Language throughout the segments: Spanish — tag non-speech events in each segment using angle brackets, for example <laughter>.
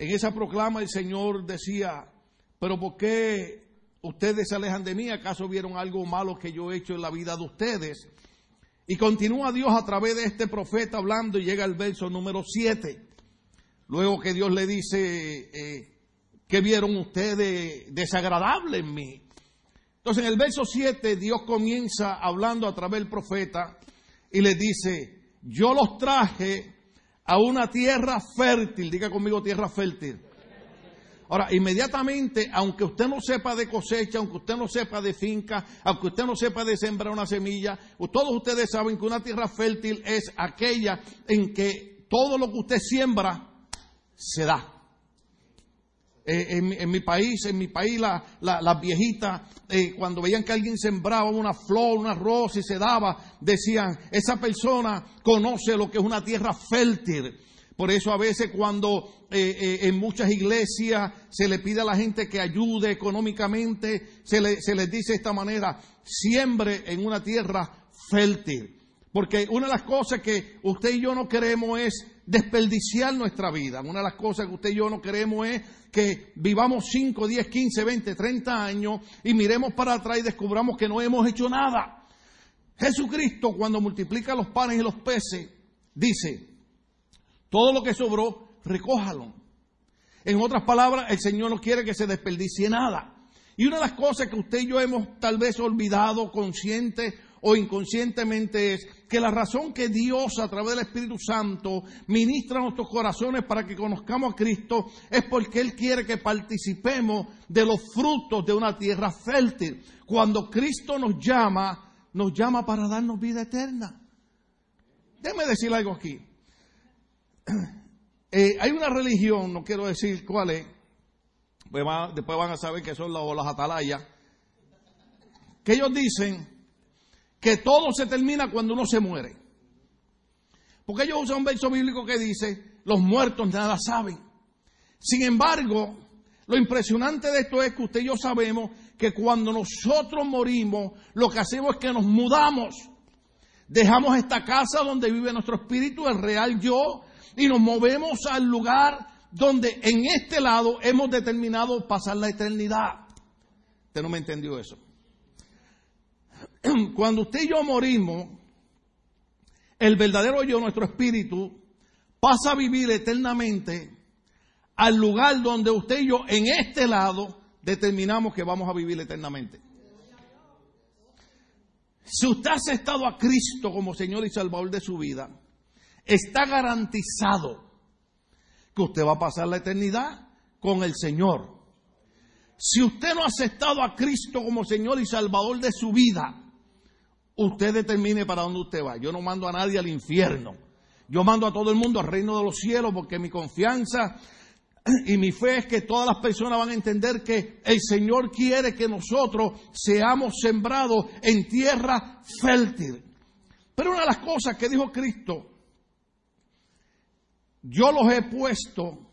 en esa proclama el Señor decía, pero ¿por qué ustedes se alejan de mí? ¿Acaso vieron algo malo que yo he hecho en la vida de ustedes? Y continúa Dios a través de este profeta hablando y llega al verso número 7. Luego que Dios le dice, eh, ¿qué vieron ustedes desagradable en mí? Entonces en el verso 7 Dios comienza hablando a través del profeta y le dice, yo los traje a una tierra fértil, diga conmigo tierra fértil. Ahora, inmediatamente, aunque usted no sepa de cosecha, aunque usted no sepa de finca, aunque usted no sepa de sembrar una semilla, todos ustedes saben que una tierra fértil es aquella en que todo lo que usted siembra se da. Eh, en, mi país, en mi país, las la, viejitas, eh, cuando veían que alguien sembraba una flor, una rosa y se daba, decían, esa persona conoce lo que es una tierra fértil. Por eso a veces cuando eh, en muchas iglesias se le pide a la gente que ayude económicamente, se, le, se les dice de esta manera, siembre en una tierra fértil. Porque una de las cosas que usted y yo no queremos es desperdiciar nuestra vida. Una de las cosas que usted y yo no queremos es que vivamos 5, 10, 15, 20, 30 años y miremos para atrás y descubramos que no hemos hecho nada. Jesucristo cuando multiplica los panes y los peces dice, todo lo que sobró, recójalo. En otras palabras, el Señor no quiere que se desperdicie nada. Y una de las cosas que usted y yo hemos tal vez olvidado consciente o inconscientemente es que la razón que Dios a través del Espíritu Santo ministra nuestros corazones para que conozcamos a Cristo es porque Él quiere que participemos de los frutos de una tierra fértil. Cuando Cristo nos llama, nos llama para darnos vida eterna. Déjeme decir algo aquí. <clears throat> Eh, hay una religión, no quiero decir cuál es, pues después van a saber que son las, las atalayas, que ellos dicen que todo se termina cuando uno se muere. Porque ellos usan un verso bíblico que dice, los muertos nada saben. Sin embargo, lo impresionante de esto es que usted y yo sabemos que cuando nosotros morimos, lo que hacemos es que nos mudamos. Dejamos esta casa donde vive nuestro espíritu, el real yo, y nos movemos al lugar donde en este lado hemos determinado pasar la eternidad. Usted no me entendió eso. <clears throat> cuando usted y yo morimos, el verdadero yo, nuestro espíritu, pasa a vivir eternamente al lugar donde usted y yo, en este lado, determinamos que vamos a vivir eternamente. Si usted ha aceptado a Cristo como Señor y Salvador de su vida, está garantizado que usted va a pasar la eternidad con el Señor. Si usted no ha aceptado a Cristo como Señor y Salvador de su vida, usted determine para dónde usted va. Yo no mando a nadie al infierno. Yo mando a todo el mundo al reino de los cielos porque mi confianza y mi fe es que todas las personas van a entender que el Señor quiere que nosotros seamos sembrados en tierra fértil. Pero una de las cosas que dijo Cristo, yo los he puesto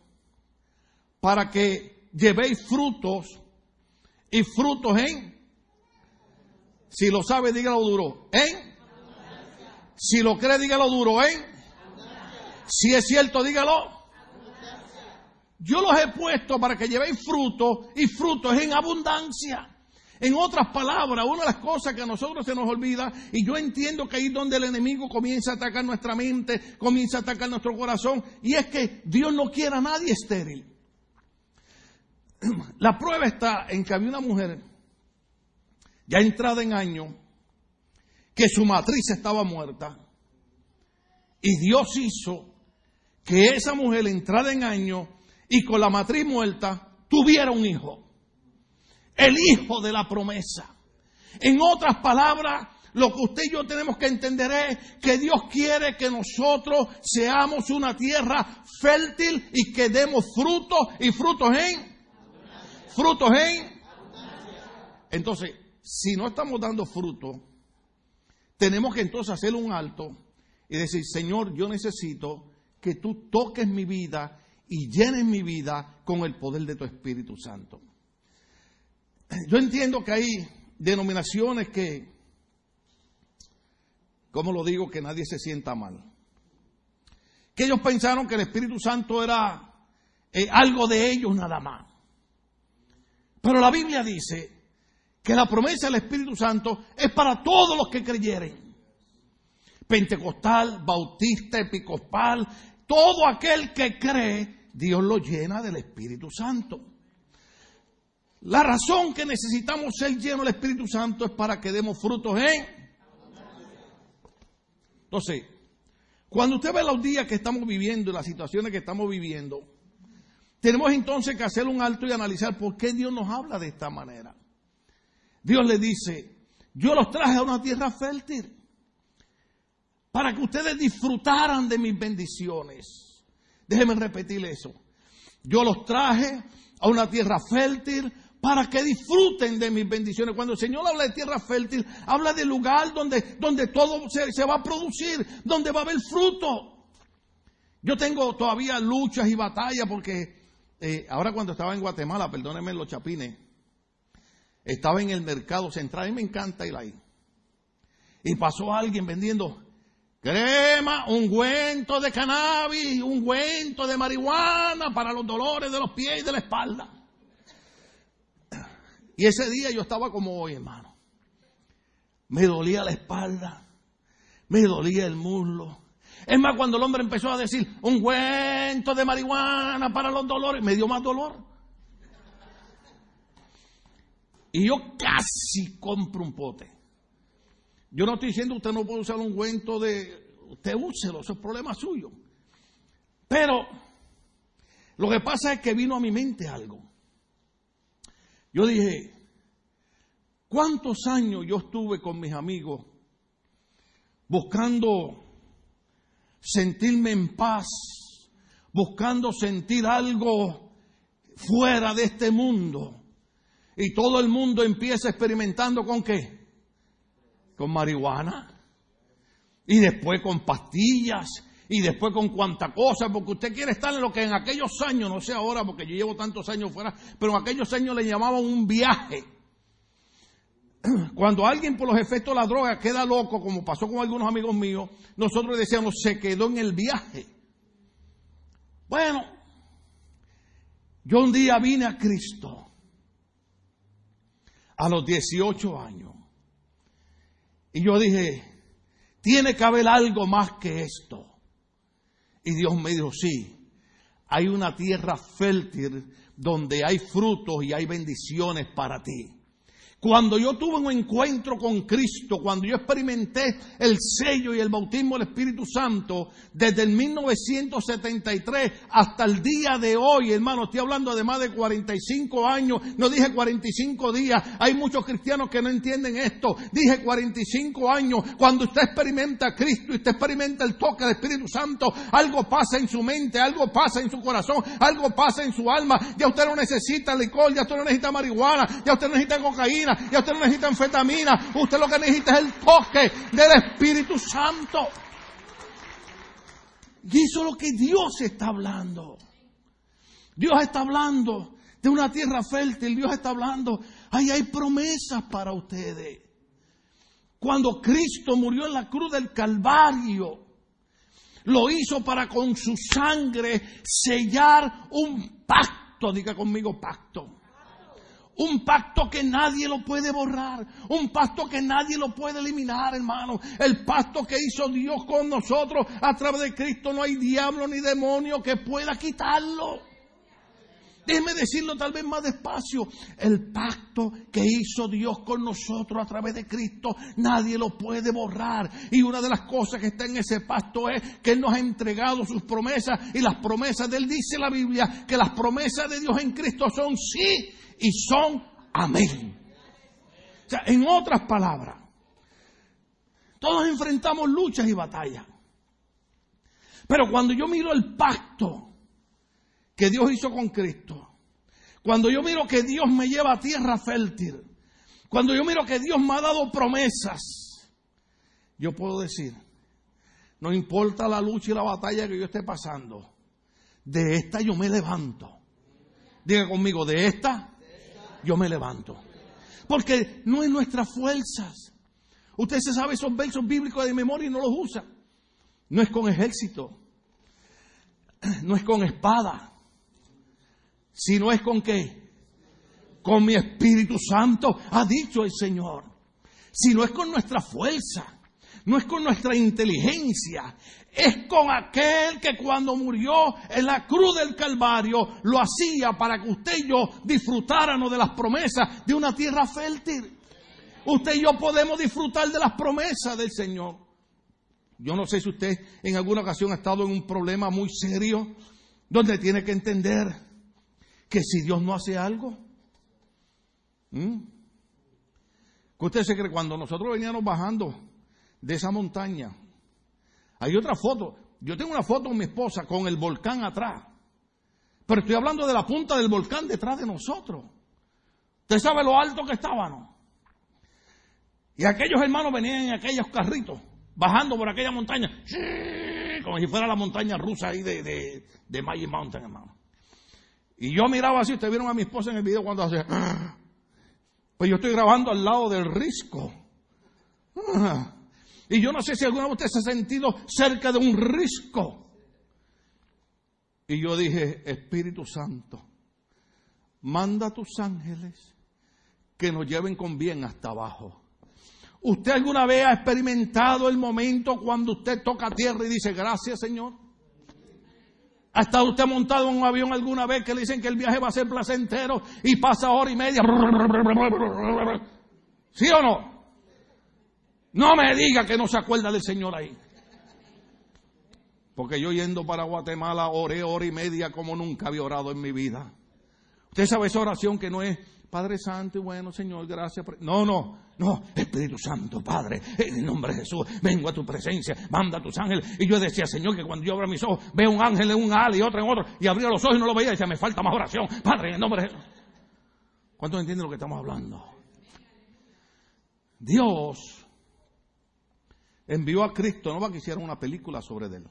para que llevéis frutos y frutos en si lo sabe, dígalo duro. ¿Eh? Si lo cree, dígalo duro. ¿Eh? Si es cierto, dígalo. Yo los he puesto para que llevéis fruto y frutos en abundancia. En otras palabras, una de las cosas que a nosotros se nos olvida, y yo entiendo que ahí es donde el enemigo comienza a atacar nuestra mente, comienza a atacar nuestro corazón, y es que Dios no quiere a nadie estéril. <clears throat> La prueba está en que había una mujer ya entrada en año, que su matriz estaba muerta. Y Dios hizo que esa mujer entrada en año y con la matriz muerta tuviera un hijo. El hijo de la promesa. En otras palabras, lo que usted y yo tenemos que entender es que Dios quiere que nosotros seamos una tierra fértil y que demos frutos y frutos en frutos en entonces si no estamos dando fruto, tenemos que entonces hacer un alto y decir, Señor, yo necesito que tú toques mi vida y llenes mi vida con el poder de tu Espíritu Santo. Yo entiendo que hay denominaciones que, ¿cómo lo digo? Que nadie se sienta mal. Que ellos pensaron que el Espíritu Santo era eh, algo de ellos nada más. Pero la Biblia dice que la promesa del Espíritu Santo es para todos los que creyeren. Pentecostal, bautista, episcopal, todo aquel que cree, Dios lo llena del Espíritu Santo. La razón que necesitamos ser llenos del Espíritu Santo es para que demos frutos en. Entonces, cuando usted ve los días que estamos viviendo y las situaciones que estamos viviendo, tenemos entonces que hacer un alto y analizar por qué Dios nos habla de esta manera. Dios le dice, yo los traje a una tierra fértil para que ustedes disfrutaran de mis bendiciones. Déjenme repetir eso. Yo los traje a una tierra fértil para que disfruten de mis bendiciones. Cuando el Señor habla de tierra fértil, habla de lugar donde, donde todo se, se va a producir, donde va a haber fruto. Yo tengo todavía luchas y batallas porque eh, ahora cuando estaba en Guatemala, perdónenme los chapines, estaba en el mercado central y me encanta ir ahí. Y pasó alguien vendiendo crema, ungüento de cannabis, ungüento de marihuana para los dolores de los pies y de la espalda. Y ese día yo estaba como hoy, hermano. Me dolía la espalda, me dolía el muslo. Es más, cuando el hombre empezó a decir un cuento de marihuana para los dolores, me dio más dolor. Y yo casi compro un pote. Yo no estoy diciendo usted no puede usar un cuento de. Usted úselo, eso es problema suyo. Pero lo que pasa es que vino a mi mente algo. Yo dije, ¿cuántos años yo estuve con mis amigos buscando sentirme en paz, buscando sentir algo fuera de este mundo? Y todo el mundo empieza experimentando con qué? Con marihuana. Y después con pastillas y después con cuanta cosa, porque usted quiere estar en lo que en aquellos años, no sé ahora porque yo llevo tantos años fuera, pero en aquellos años le llamaban un viaje. Cuando alguien por los efectos de la droga queda loco, como pasó con algunos amigos míos, nosotros decíamos, se quedó en el viaje. Bueno, yo un día vine a Cristo a los 18 años y yo dije, tiene que haber algo más que esto. Y Dios me dijo, sí, hay una tierra fértil donde hay frutos y hay bendiciones para ti. Cuando yo tuve un encuentro con Cristo, cuando yo experimenté el sello y el bautismo del Espíritu Santo, desde el 1973 hasta el día de hoy, hermano, estoy hablando de más de 45 años, no dije 45 días, hay muchos cristianos que no entienden esto, dije 45 años, cuando usted experimenta a Cristo y usted experimenta el toque del Espíritu Santo, algo pasa en su mente, algo pasa en su corazón, algo pasa en su alma, ya usted no necesita licor, ya usted no necesita marihuana, ya usted no necesita cocaína, ya usted no necesita anfetamina, usted lo que necesita es el toque del Espíritu Santo. Y eso es lo que Dios está hablando. Dios está hablando de una tierra fértil, Dios está hablando, ahí hay promesas para ustedes. Cuando Cristo murió en la cruz del Calvario, lo hizo para con su sangre sellar un pacto, diga conmigo pacto un pacto que nadie lo puede borrar. Un pacto que nadie lo puede eliminar, hermano. El pacto que hizo Dios con nosotros a través de Cristo. No hay diablo ni demonio que pueda quitarlo. Déjeme decirlo tal vez más despacio. El pacto que hizo Dios con nosotros a través de Cristo, nadie lo puede borrar. Y una de las cosas que está en ese pacto es que Él nos ha entregado sus promesas. Y las promesas de Él dice la Biblia que las promesas de Dios en Cristo son sí y son amén. O sea, en otras palabras, todos enfrentamos luchas y batallas. Pero cuando yo miro el pacto que Dios hizo con Cristo, cuando yo miro que Dios me lleva a tierra fértil, cuando yo miro que Dios me ha dado promesas, yo puedo decir, no importa la lucha y la batalla que yo esté pasando, de esta yo me levanto. Diga conmigo, de esta yo me levanto. Porque no es nuestras fuerzas. Usted se sabe esos versos bíblicos de memoria y no los usa. No es con ejército. No es con espada. Si no es con qué? Con mi Espíritu Santo, ha dicho el Señor. Si no es con nuestra fuerza, no es con nuestra inteligencia, es con aquel que cuando murió en la cruz del Calvario lo hacía para que usted y yo disfrutáramos de las promesas de una tierra fértil. Usted y yo podemos disfrutar de las promesas del Señor. Yo no sé si usted en alguna ocasión ha estado en un problema muy serio donde tiene que entender que si Dios no hace algo, que usted se cree cuando nosotros veníamos bajando de esa montaña, hay otra foto. Yo tengo una foto con mi esposa con el volcán atrás. Pero estoy hablando de la punta del volcán detrás de nosotros. Usted sabe lo alto que estábamos. Y aquellos hermanos venían en aquellos carritos, bajando por aquella montaña, como si fuera la montaña rusa ahí de, de, de Magic Mountain, hermano. Y yo miraba así, ustedes vieron a mi esposa en el video cuando hace, pues yo estoy grabando al lado del risco. Y yo no sé si alguna vez usted se ha sentido cerca de un risco. Y yo dije, Espíritu Santo, manda a tus ángeles que nos lleven con bien hasta abajo. ¿Usted alguna vez ha experimentado el momento cuando usted toca tierra y dice, gracias Señor? ¿Ha estado usted montado en un avión alguna vez que le dicen que el viaje va a ser placentero y pasa hora y media? ¿Sí o no? No me diga que no se acuerda del Señor ahí. Porque yo yendo para Guatemala oré hora y media como nunca había orado en mi vida. Usted sabe esa oración que no es Padre Santo y bueno Señor, gracias. No, no, no, Espíritu Santo, Padre, en el nombre de Jesús, vengo a tu presencia, manda a tus ángeles. Y yo decía, Señor, que cuando yo abra mis ojos, veo un ángel en un ala y otro en otro, y abría los ojos y no lo veía, y decía, me falta más oración, Padre, en el nombre de Jesús. ¿Cuántos entienden lo que estamos hablando? Dios envió a Cristo no para que hiciera una película sobre él.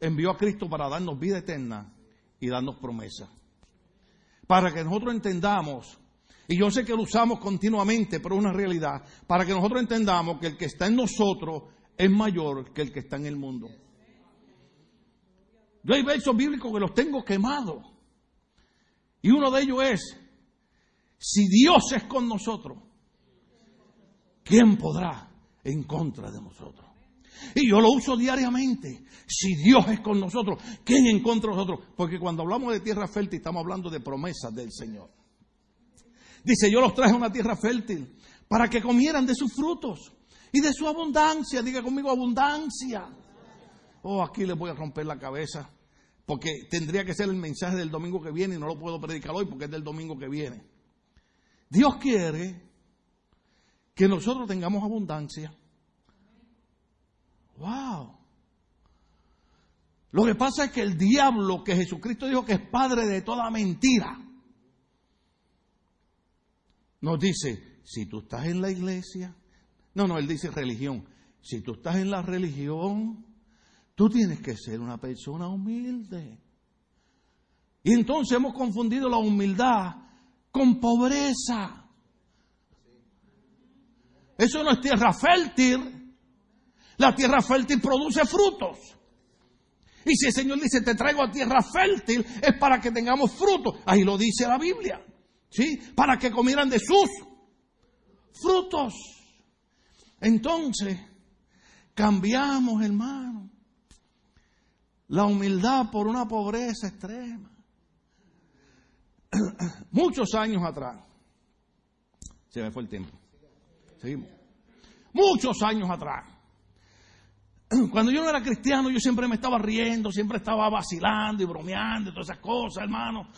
Envió a Cristo para darnos vida eterna y darnos promesa. Para que nosotros entendamos, y yo sé que lo usamos continuamente, pero es una realidad, para que nosotros entendamos que el que está en nosotros es mayor que el que está en el mundo. Yo hay versos bíblicos que los tengo quemados. Y uno de ellos es, si Dios es con nosotros, ¿quién podrá en contra de nosotros. Y yo lo uso diariamente. Si Dios es con nosotros, ¿quién en contra de nosotros? Porque cuando hablamos de tierra fértil estamos hablando de promesas del Señor. Dice, yo los traje a una tierra fértil para que comieran de sus frutos y de su abundancia. Diga conmigo abundancia. Oh, aquí les voy a romper la cabeza. Porque tendría que ser el mensaje del domingo que viene y no lo puedo predicar hoy porque es del domingo que viene. Dios quiere que nosotros tengamos abundancia. Wow. Lo que pasa es que el diablo, que Jesucristo dijo que es padre de toda mentira, nos dice, si tú estás en la iglesia, no, no, él dice religión, si tú estás en la religión, tú tienes que ser una persona humilde. Y entonces hemos confundido la humildad con pobreza. Eso no es tierra fértil. La tierra fértil produce frutos. Y si el Señor dice, te traigo a tierra fértil, es para que tengamos frutos. Ahí lo dice la Biblia. ¿Sí? Para que comieran de sus frutos. Entonces, cambiamos, hermano, la humildad por una pobreza extrema. <clears throat> Muchos años atrás, se me fue el tiempo. Seguimos. Muchos años atrás. <clears throat> Cuando yo no era cristiano, yo siempre me estaba riendo, siempre estaba vacilando y bromeando y todas esas cosas, hermano.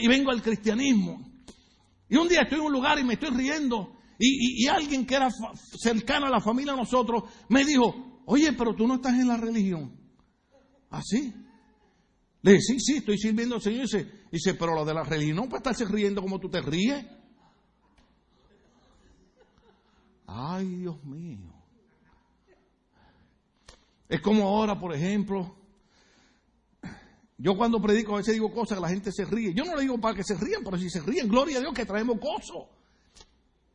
y vengo al cristianismo. Y un día estoy en un lugar y me estoy riendo. Y, alguien que era cercano a la familia de nosotros me dijo, oye, pero tú no estás en la religión. ¿Así? ¿Ah, Le dije, sí, sí, estoy sirviendo al Señor. Y dice, dice, pero lo de la religión no puede estarse riendo como tú te ríes. Ay, Dios mío. Es como ahora, por ejemplo, yo cuando predico a veces digo cosas que la gente se ríe. Yo no le digo para que se rían, pero si se ríen, gloria a Dios que traemos gozo.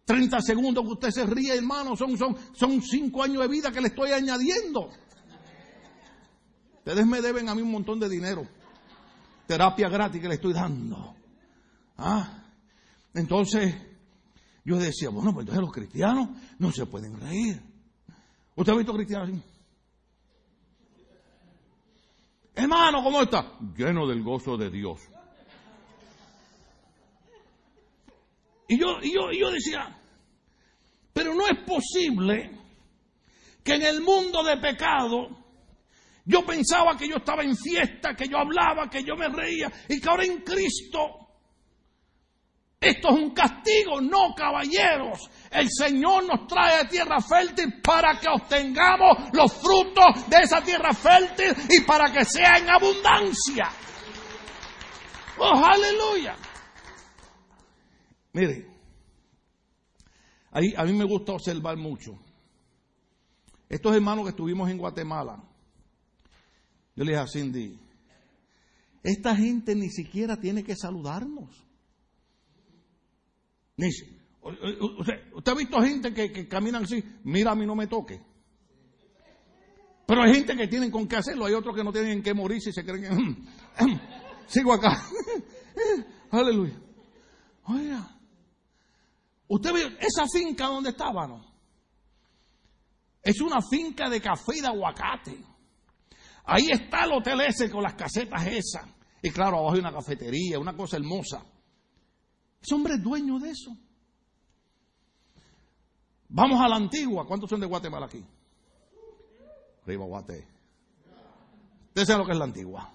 30 segundos que usted se ríe, hermano, son, son, cinco años de vida que le estoy añadiendo. Ustedes me deben a mí un montón de dinero. terapia gratis que le estoy dando. ¿Ah? Entonces, yo decía, bueno, pues entonces los cristianos no se pueden reír. ¿Usted ha visto cristianos? Hermano, ¿cómo está? Lleno del gozo de Dios. Y yo, y yo, y yo decía, pero no es posible que en el mundo de pecado yo pensaba que yo estaba en fiesta, que yo hablaba, que yo me reía, y que ahora en Cristo esto es un castigo, no caballeros. El Señor nos trae a tierra fértil para que obtengamos los frutos de esa tierra fértil y para que sea en abundancia. Oh, aleluya. Mire, a mí me gusta observar mucho. Estos hermanos que estuvimos en Guatemala, yo les dije a Cindy, esta gente ni siquiera tiene que saludarnos. Usted, ha visto gente que, que caminan así, mira a mí no me toque. Pero hay gente que tienen con qué hacerlo, hay otros que no tienen que morir si se creen que... Sigo acá. <laughs> Aleluya. Oiga, usted ve esa finca donde estábamos. Es una finca de café y de aguacate. Ahí está el hotel ese con las casetas esas. Y claro, abajo hay una cafetería, una cosa hermosa. Ese hombre es dueño de eso. Vamos a la antigua. ¿Cuántos son de Guatemala aquí? Arriba, Guate. Ustedes saben lo que es la antigua.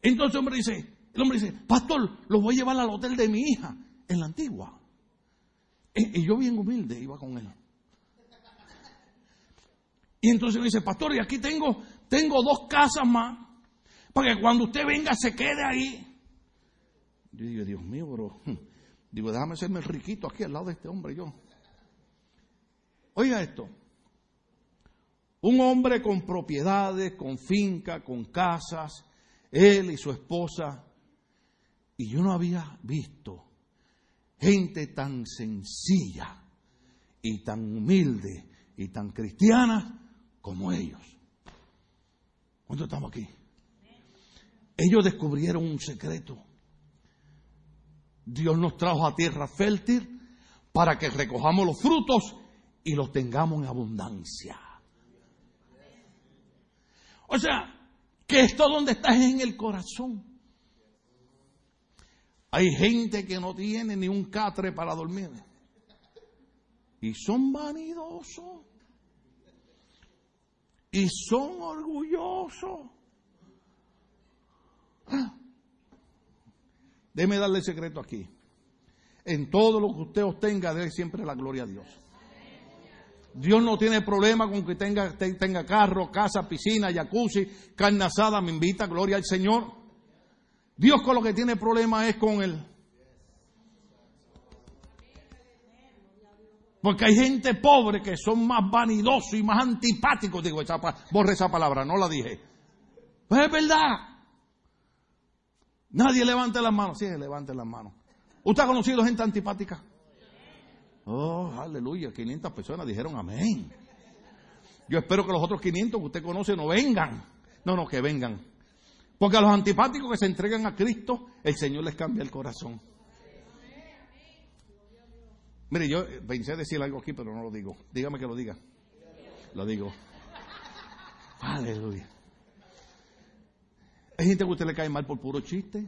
Entonces el hombre dice, el hombre dice, pastor, lo voy a llevar al hotel de mi hija en la antigua. Y, yo bien humilde iba con él. Y entonces me dice, pastor, y aquí tengo, tengo dos casas más, para que cuando usted venga se quede ahí. Yo digo, Dios mío, bro. <laughs> Digo, déjame serme el riquito aquí al lado de este hombre yo. Oiga esto. Un hombre con propiedades, con finca, con casas, él y su esposa. Y yo no había visto gente tan sencilla y tan humilde y tan cristiana como ellos. ¿Cuánto estamos aquí? Ellos descubrieron un secreto. Dios nos trajo a tierra fértil para que recojamos los frutos y los tengamos en abundancia. O sea, que esto donde está es en el corazón. Hay gente que no tiene ni un catre para dormir. Y son vanidosos. Y son orgullosos. Ah. Déjeme darle secreto aquí. En todo lo que usted obtenga, debe siempre la gloria a Dios. Dios no tiene problema con que tenga, tenga carro, casa, piscina, jacuzzi, carne asada, me invita, gloria al Señor. Dios con lo que tiene problema es con él. Porque hay gente pobre que son más vanidosos y más antipáticos. Digo, borre esa palabra, no la dije. Pues es verdad. Nadie levante las manos. Sí, levante las manos. ¿Usted ha conocido gente antipática? Oh, aleluya. 500 personas dijeron amén. Yo espero que los otros 500 que usted conoce no vengan. No, no, que vengan. Porque a los antipáticos que se entregan a Cristo, el Señor les cambia el corazón. Mire, yo pensé decir algo aquí, pero no lo digo. Dígame que lo diga. Lo digo. Aleluya. Hay gente que a usted le cae mal por puro chiste.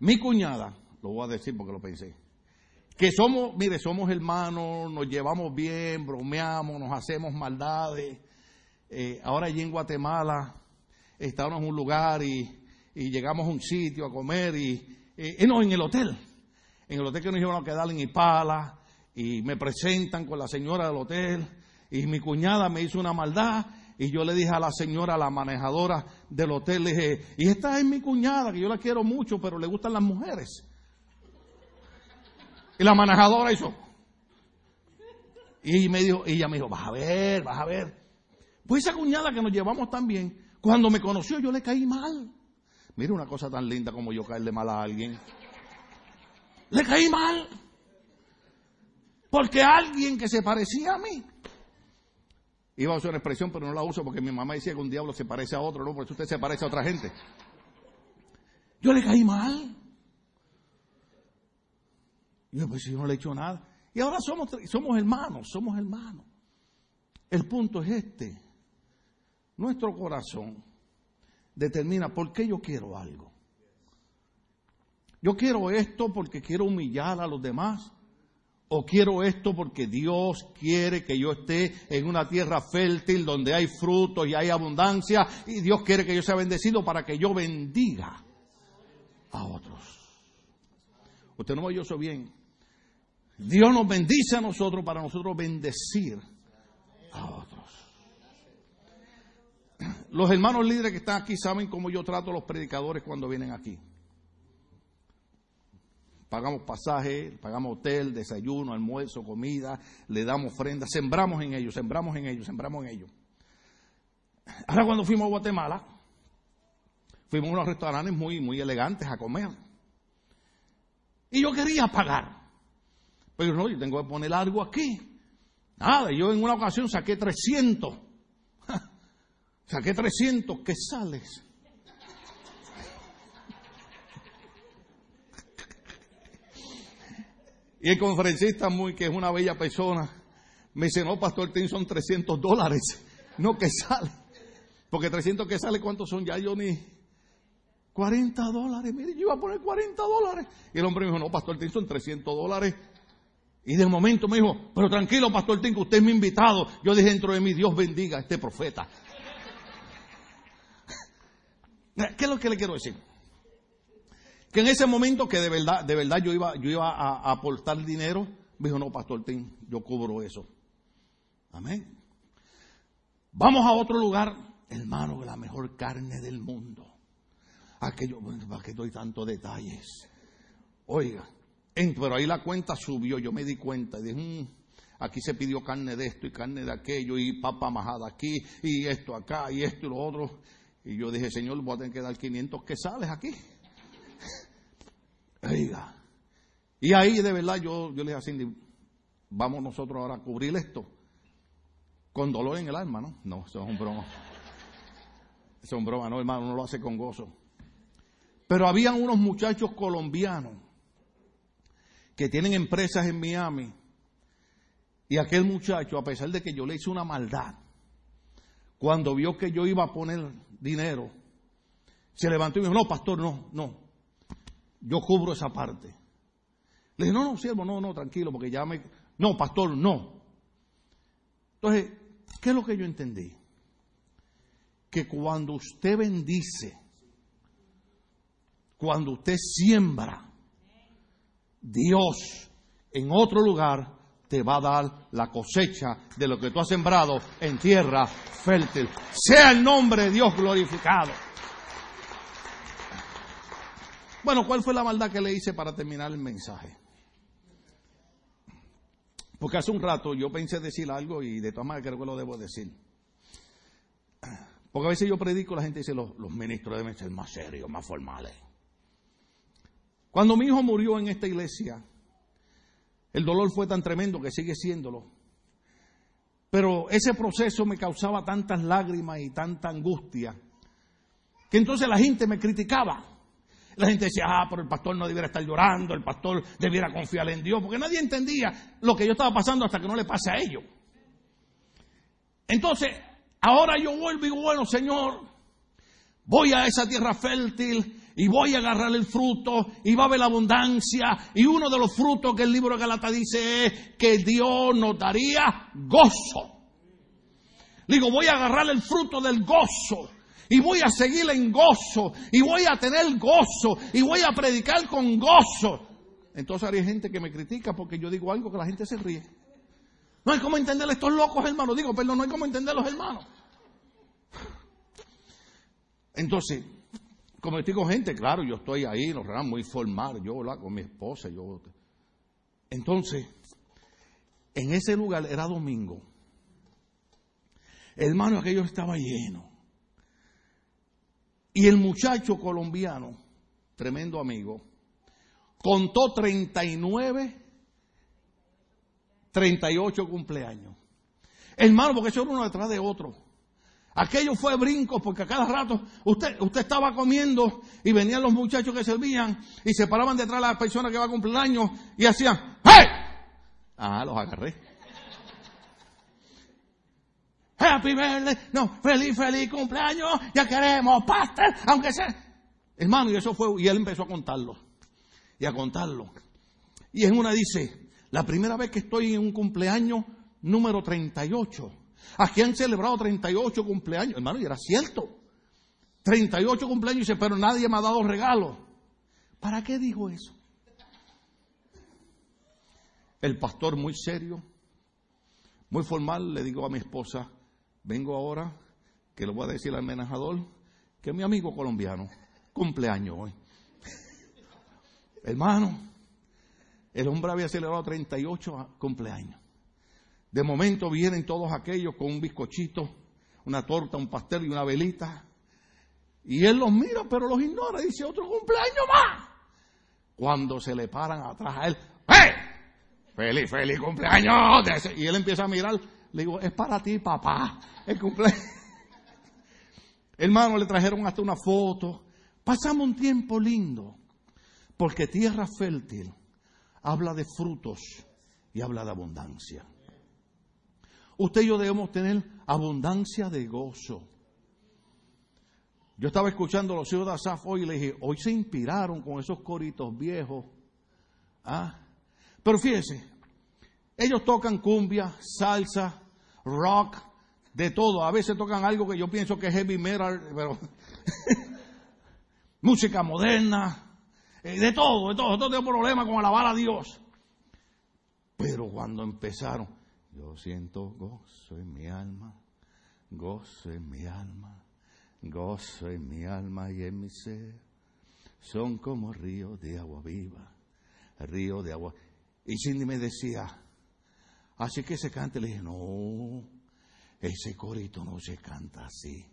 Mi cuñada, lo voy a decir porque lo pensé, que somos, mire, somos hermanos, nos llevamos bien, bromeamos, nos hacemos maldades. Eh, ahora allí en Guatemala estábamos en un lugar y, llegamos a un sitio a comer y, eh, no, en el hotel, en el hotel que nos iban a quedar en Ipala y me presentan con la señora del hotel y mi cuñada me hizo una maldad y yo le dije a la señora, la manejadora del hotel, le dije, y esta es mi cuñada, que yo la quiero mucho, pero le gustan las mujeres. Y la manejadora hizo. Y me dijo, ella me dijo, vas a ver, vas a ver. Pues esa cuñada que nos llevamos tan bien, cuando me conoció yo le caí mal. Mira una cosa tan linda como yo caerle mal a alguien. Le caí mal. Porque alguien que se parecía a mí Iba a usar una expresión, pero no la uso porque mi mamá decía que un diablo se parece a otro, no, por eso usted se parece a otra gente. Yo le caí mal. Y yo, pues yo no le he hecho nada. Y ahora somos, somos hermanos, somos hermanos. El punto es este. Nuestro corazón determina por qué yo quiero algo. Yo quiero esto porque quiero humillar a los demás. O quiero esto porque Dios quiere que yo esté en una tierra fértil donde hay frutos y hay abundancia. Y Dios quiere que yo sea bendecido para que yo bendiga a otros. Usted no me oyó eso bien. Dios nos bendice a nosotros para nosotros bendecir a otros. Los hermanos líderes que están aquí saben cómo yo trato a los predicadores cuando vienen aquí. Pagamos pasaje, pagamos hotel, desayuno, almuerzo, comida, le damos ofrenda, sembramos en ellos, sembramos en ellos, sembramos en ellos. Ahora cuando fuimos a Guatemala, fuimos a unos restaurantes muy, muy elegantes a comer. Y yo quería pagar. Pero no, yo tengo que poner algo aquí. Nada, yo en una ocasión saqué 300. <laughs> saqué 300, ¿qué sales? Y el conferencista, muy que es una bella persona, me dice, no, Pastor Tim, son 300 dólares. <laughs> No, que sale. Porque 300 que sale, ¿cuántos son? Ya yo ni... 40 dólares, mire, yo iba a poner 40 dólares. Y el hombre me dijo, no, Pastor Tim, son 300 dólares. Y de momento me dijo, pero tranquilo, Pastor Tim, que usted es mi invitado. Yo dije dentro de mí, Dios bendiga a este profeta. <laughs> ¿Qué es lo que le quiero decir? Que en ese momento que de verdad, de verdad yo iba, yo iba a, aportar dinero, me dijo, no, pastor Tim, yo cubro eso. Amén. Vamos a otro lugar, hermano, la mejor carne del mundo. Aquello, ¿para que doy tantos detalles? Oiga, pero ahí la cuenta subió, yo me di cuenta y dije, mm, aquí se pidió carne de esto y carne de aquello y papa majada aquí y esto acá y esto y lo otro. Y yo dije, Señor, voy a tener que dar 500 quesales aquí. Oiga. Y ahí de verdad yo, yo le dije a Cindy, vamos nosotros ahora a cubrir esto. Con dolor en el alma, ¿no? No, eso es un broma. Eso es un broma, no, hermano, uno lo hace con gozo. Pero habían unos muchachos colombianos que tienen empresas en Miami. Y aquel muchacho, a pesar de que yo le hice una maldad, cuando vio que yo iba a poner dinero, se levantó y me dijo, no, pastor, no, no, yo cubro esa parte. Le dije, no, no, siervo, no, no, tranquilo, porque ya me... No, pastor, no. Entonces, ¿qué es lo que yo entendí? Que cuando usted bendice, cuando usted siembra, Dios en otro lugar te va a dar la cosecha de lo que tú has sembrado en tierra fértil. Sea el nombre de Dios glorificado. Bueno, ¿cuál fue la maldad que le hice para terminar el mensaje? Porque hace un rato yo pensé decir algo y de todas maneras creo que lo debo decir. Porque a veces yo predico, la gente dice, los, los ministros deben ser más serios, más formales. Cuando mi hijo murió en esta iglesia, el dolor fue tan tremendo que sigue siéndolo. Pero ese proceso me causaba tantas lágrimas y tanta angustia que entonces la gente me criticaba. La gente decía, ah, pero el pastor no debiera estar llorando, el pastor debiera confiar en Dios, porque nadie entendía lo que yo estaba pasando hasta que no le pase a ellos. Entonces, ahora yo vuelvo y digo, bueno, Señor, voy a esa tierra fértil y voy a agarrar el fruto y va a haber abundancia. Y uno de los frutos que el libro de Galata dice es que Dios nos daría gozo. Digo, voy a agarrar el fruto del gozo y voy a seguir en gozo y voy a tener gozo y voy a predicar con gozo. Entonces hay gente que me critica porque yo digo algo que la gente se ríe. No hay cómo entender estos locos hermanos. Digo, perdón, no hay cómo entender a los hermanos. Entonces, como estoy con gente, claro, yo estoy ahí, los muy formal, yo con mi esposa, yo. Entonces, en ese lugar era domingo. Hermano, aquello estaba lleno. Y el muchacho colombiano, tremendo amigo, contó 39, 38 cumpleaños. Hermano, porque eso era uno detrás de otro. Aquello fue brinco porque a cada rato usted, usted estaba comiendo y venían los muchachos que servían y se paraban detrás de la persona que va a cumplir años y hacían ¡Hey! Ah, los agarré. Happy birthday, no, feliz, feliz cumpleaños, ya queremos pastel, aunque sea. Hermano, y eso fue, y él empezó a contarlo, y a contarlo. Y en una dice, la primera vez que estoy en un cumpleaños número 38, Aquí han celebrado 38 cumpleaños, hermano, y era cierto. 38 cumpleaños, dice, pero nadie me ha dado regalo. ¿Para qué dijo eso? El pastor muy serio, muy formal, le digo a mi esposa, vengo ahora, que le voy a decir al menajador, que mi amigo colombiano, cumpleaños hoy. Hermano, el hombre había celebrado 38 cumpleaños. De momento vienen todos aquellos con un bizcochito, una torta, un pastel y una velita. Y él los mira, pero los ignora. Dice, otro cumpleaños más. Cuando se le paran atrás a él, ¡eh! ¡Feliz, feliz cumpleaños! Y él empieza a mirar. Le digo, es para ti, papá, el cumpleaños. <laughs> Hermano, le trajeron hasta una foto. Pasamos un tiempo lindo. Porque tierra fértil habla de frutos y habla de abundancia. Usted y yo debemos tener abundancia de gozo. Yo estaba escuchando a los hijos de Asaf hoy y le dije, hoy se inspiraron con esos coritos viejos. ¿Ah? Pero fíjese, ellos tocan cumbia, salsa, rock, de todo. A veces tocan algo que yo pienso que es heavy metal, pero <laughs> música moderna, eh, de todo, de todo. No tengo problema con alabar a Dios. Pero cuando empezaron, yo siento gozo en mi alma, gozo en mi alma, gozo en mi alma y en mi ser. Son como ríos de agua viva, río de agua. Y Cindy me decía, así que se canta. Le dije, no, ese corito no se canta así.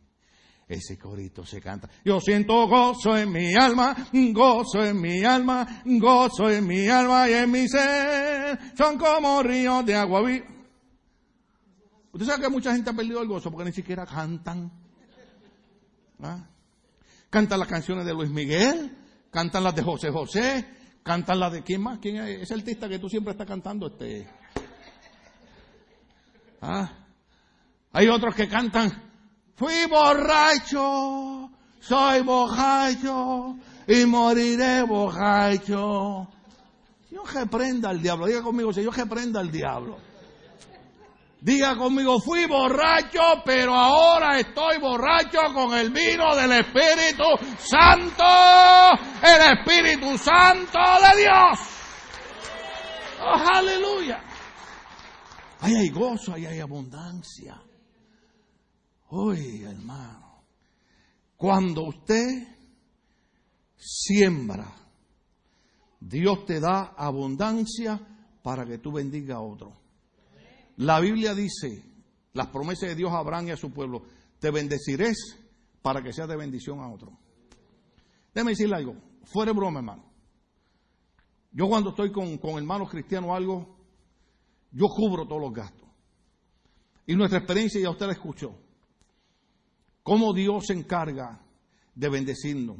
Ese corito se canta. Yo siento gozo en mi alma, gozo en mi alma, gozo en mi alma y en mi ser. Son como ríos de agua viva. Usted sabe que mucha gente ha perdido el gozo porque ni siquiera cantan. ¿Ah? Cantan las canciones de Luis Miguel, cantan las de José José, cantan las de quién más, quién es ese artista que tú siempre estás cantando, este. ¿Ah? Hay otros que cantan, fui borracho, soy borracho y moriré borracho. Yo reprenda al diablo, diga conmigo, yo reprenda al diablo. Diga conmigo, fui borracho, pero ahora estoy borracho con el vino del Espíritu Santo, el Espíritu Santo de Dios. Oh, aleluya. Ahí hay gozo, ahí hay abundancia. Oye, hermano, cuando usted siembra, Dios te da abundancia para que tú bendiga a otro. La Biblia dice, las promesas de Dios a Abraham y a su pueblo, te bendeciré para que seas de bendición a otro. Déjame decirle algo, fuera broma, hermano. Yo cuando estoy con, con hermanos cristianos algo, yo cubro todos los gastos. Y nuestra experiencia ya usted la escuchó. Cómo Dios se encarga de bendecirnos.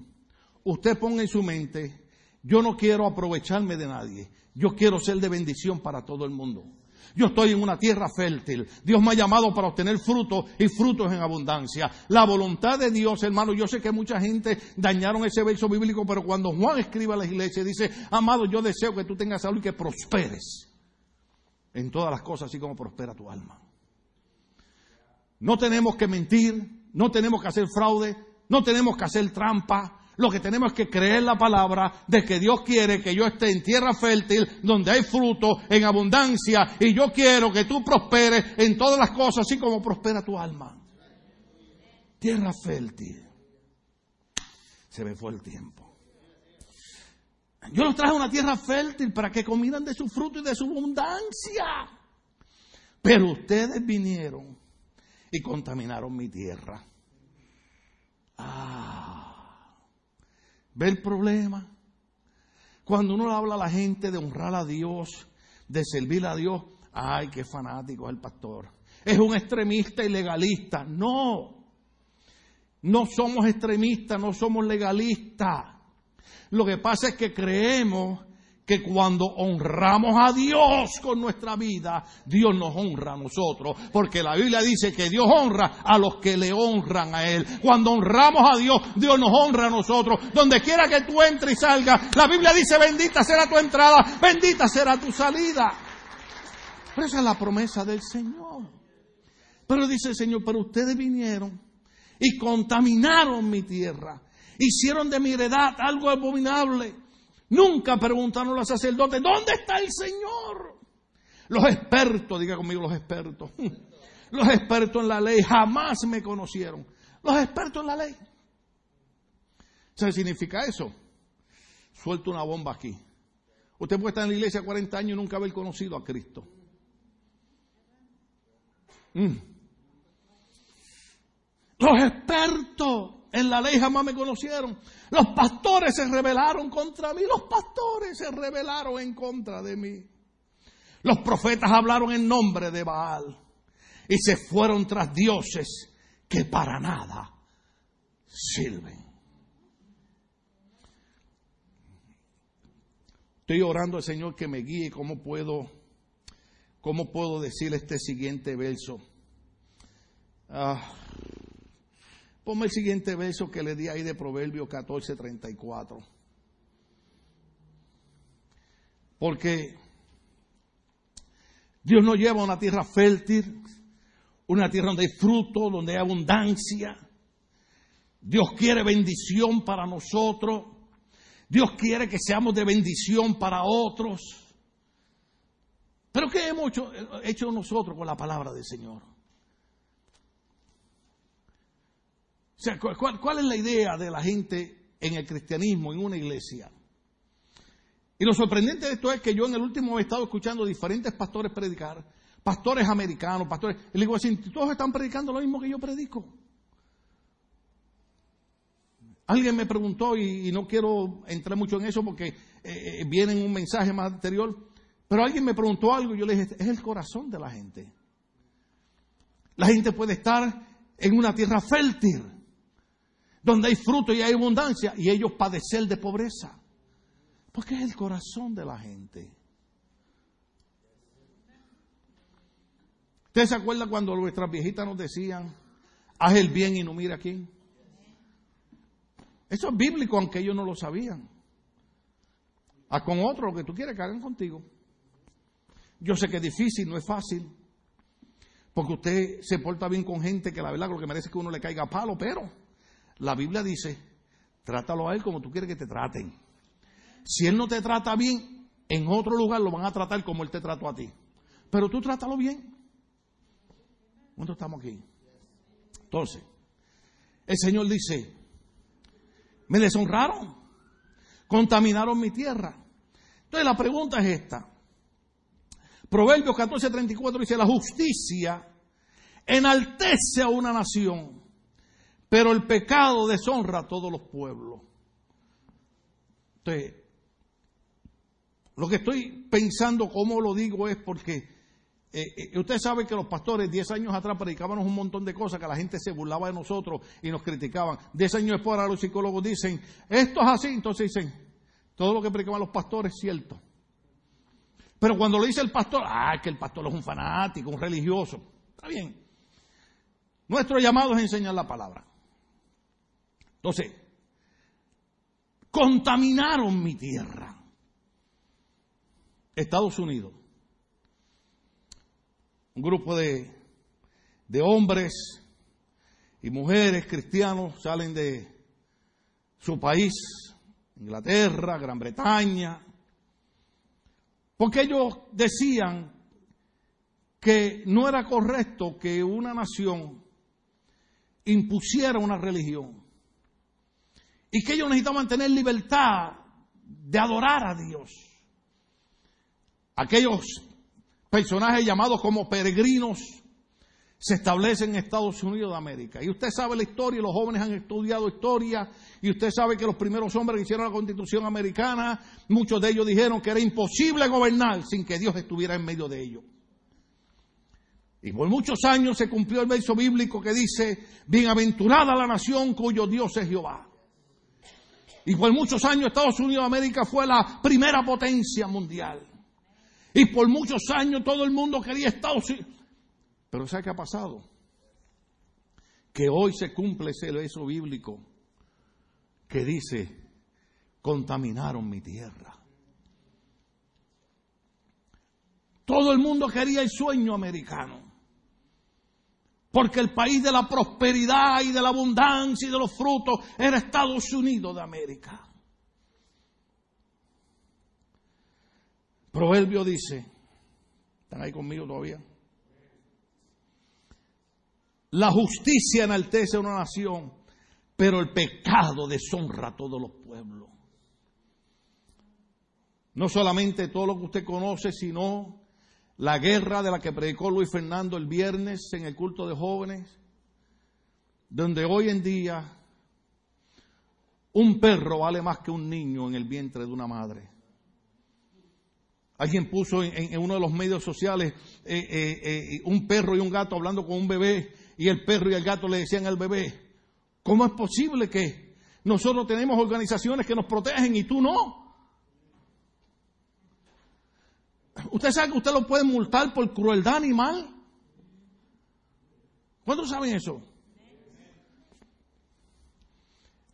Usted ponga en su mente, yo no quiero aprovecharme de nadie, yo quiero ser de bendición para todo el mundo. Yo estoy en una tierra fértil. Dios me ha llamado para obtener frutos y frutos en abundancia. La voluntad de Dios, hermano, yo sé que mucha gente dañaron ese verso bíblico, pero cuando Juan escribe a la iglesia dice, amado, yo deseo que tú tengas salud y que prosperes en todas las cosas, así como prospera tu alma. No tenemos que mentir, no tenemos que hacer fraude, no tenemos que hacer trampa, lo que tenemos es que creer la palabra de que Dios quiere que yo esté en tierra fértil, donde hay fruto, en abundancia, y yo quiero que tú prosperes en todas las cosas, así como prospera tu alma. Tierra fértil. Se me fue el tiempo. Yo los traje a una tierra fértil para que comieran de su fruto y de su abundancia. Pero ustedes vinieron y contaminaron mi tierra. Ah. ¿Ve el problema? Cuando uno habla a la gente de honrar a Dios, de servir a Dios, ay, qué fanático es el pastor. Es un extremista y legalista. No. no somos extremistas, no somos legalistas. Lo que pasa es que creemos que cuando honramos a Dios con nuestra vida, Dios nos honra a nosotros, porque la Biblia dice que Dios honra a los que le honran a Él. Cuando honramos a Dios, Dios nos honra a nosotros. Donde quiera que tú entres y salgas, la Biblia dice, bendita será tu entrada, bendita será tu salida. Pero esa es la promesa del Señor. Pero dice el Señor, pero ustedes vinieron y contaminaron mi tierra, hicieron de mi heredad algo abominable Nunca preguntaron los sacerdotes, ¿dónde está el Señor? Los expertos, diga conmigo los expertos, <laughs> los expertos en la ley jamás me conocieron. Los expertos en la ley. ¿Sabe qué significa eso? Suelto una bomba aquí. Usted puede estar en la iglesia 40 años y nunca haber conocido a Cristo. Mm. Los expertos en la ley jamás me conocieron. Los pastores se rebelaron contra mí. Los pastores se rebelaron en contra de mí. Los profetas hablaron en nombre de Baal y se fueron tras dioses que para nada sirven. Estoy orando al Señor que me guíe cómo puedo, cómo puedo decir este siguiente verso. Ah. Ponme el siguiente verso que le di ahí de Proverbio 14, 34. Porque Dios nos lleva a una tierra fértil, una tierra donde hay fruto, donde hay abundancia. Dios quiere bendición para nosotros. Dios quiere que seamos de bendición para otros. Pero ¿qué hemos hecho, hecho nosotros con la palabra del Señor? O sea, ¿cuál, es la idea de la gente en el cristianismo, en una iglesia? Y lo sorprendente de esto es que yo en el último he estado escuchando diferentes pastores predicar, pastores americanos, pastores. Y le digo todos están predicando lo mismo que yo predico. Alguien me preguntó, y, no quiero entrar mucho en eso porque eh, eh, viene en un mensaje más anterior, pero alguien me preguntó algo y yo le dije, es el corazón de la gente. La gente puede estar en una tierra fértil, donde hay fruto y hay abundancia, y ellos padecer de pobreza. Porque es el corazón de la gente. ¿Usted se acuerda cuando nuestras viejitas nos decían, haz el bien y no mira a quién? Eso es bíblico, aunque ellos no lo sabían. Haz con otro lo que tú quieres que contigo. Yo sé que es difícil, no es fácil. Porque usted se porta bien con gente que la verdad lo que merece es que uno le caiga a palo, pero la Biblia dice, trátalo a él como tú quieres que te traten. Si él no te trata bien, en otro lugar lo van a tratar como él te trató a ti. Pero tú trátalo bien. ¿Cuántos estamos aquí? Entonces, el Señor dice, me deshonraron, contaminaron mi tierra. Entonces la pregunta es esta. Proverbios 14:34 dice, la justicia enaltece a una nación pero el pecado deshonra a todos los pueblos. Entonces, lo que estoy pensando, cómo lo digo, es porque eh, eh, usted sabe que los pastores 10 años atrás predicábamos un montón de cosas que la gente se burlaba de nosotros y nos criticaban. 10 años después ahora los psicólogos dicen, esto es así, entonces dicen, todo lo que predicaban los pastores es cierto. Pero cuando lo dice el pastor, ah, que el pastor es un fanático, un religioso. Está bien. Nuestro llamado es enseñar la palabra. Entonces, contaminaron mi tierra. Estados Unidos. Un grupo de, de hombres y mujeres cristianos salen de su país, Inglaterra, Gran Bretaña, porque ellos decían que no era correcto que una nación impusiera una religión y que ellos necesitaban tener libertad de adorar a Dios. Aquellos personajes llamados como peregrinos se establecen en Estados Unidos de América. Y usted sabe la historia, los jóvenes han estudiado historia, y usted sabe que los primeros hombres que hicieron la constitución americana, muchos de ellos dijeron que era imposible gobernar sin que Dios estuviera en medio de ellos. Y por muchos años se cumplió el verso bíblico que dice, bienaventurada la nación cuyo Dios es Jehová. Y por muchos años Estados Unidos de América fue la primera potencia mundial. Y por muchos años todo el mundo quería Estados Unidos. Pero ¿sabe qué ha pasado? Que hoy se cumple ese verso bíblico que dice, contaminaron mi tierra. Todo el mundo quería el sueño americano. Porque el país de la prosperidad y de la abundancia y de los frutos era Estados Unidos de América. Proverbio dice, ¿están ahí conmigo todavía? La justicia enaltece a una nación, pero el pecado deshonra a todos los pueblos. No solamente todo lo que usted conoce, sino la guerra de la que predicó Luis Fernando el viernes en el culto de jóvenes, donde hoy en día un perro vale más que un niño en el vientre de una madre. Alguien puso en, uno de los medios sociales eh, eh, eh, un perro y un gato hablando con un bebé y el perro y el gato le decían al bebé, ¿cómo es posible que nosotros tenemos organizaciones que nos protegen y tú no? ¿Usted sabe que usted lo puede multar por crueldad animal? ¿Cuántos saben eso?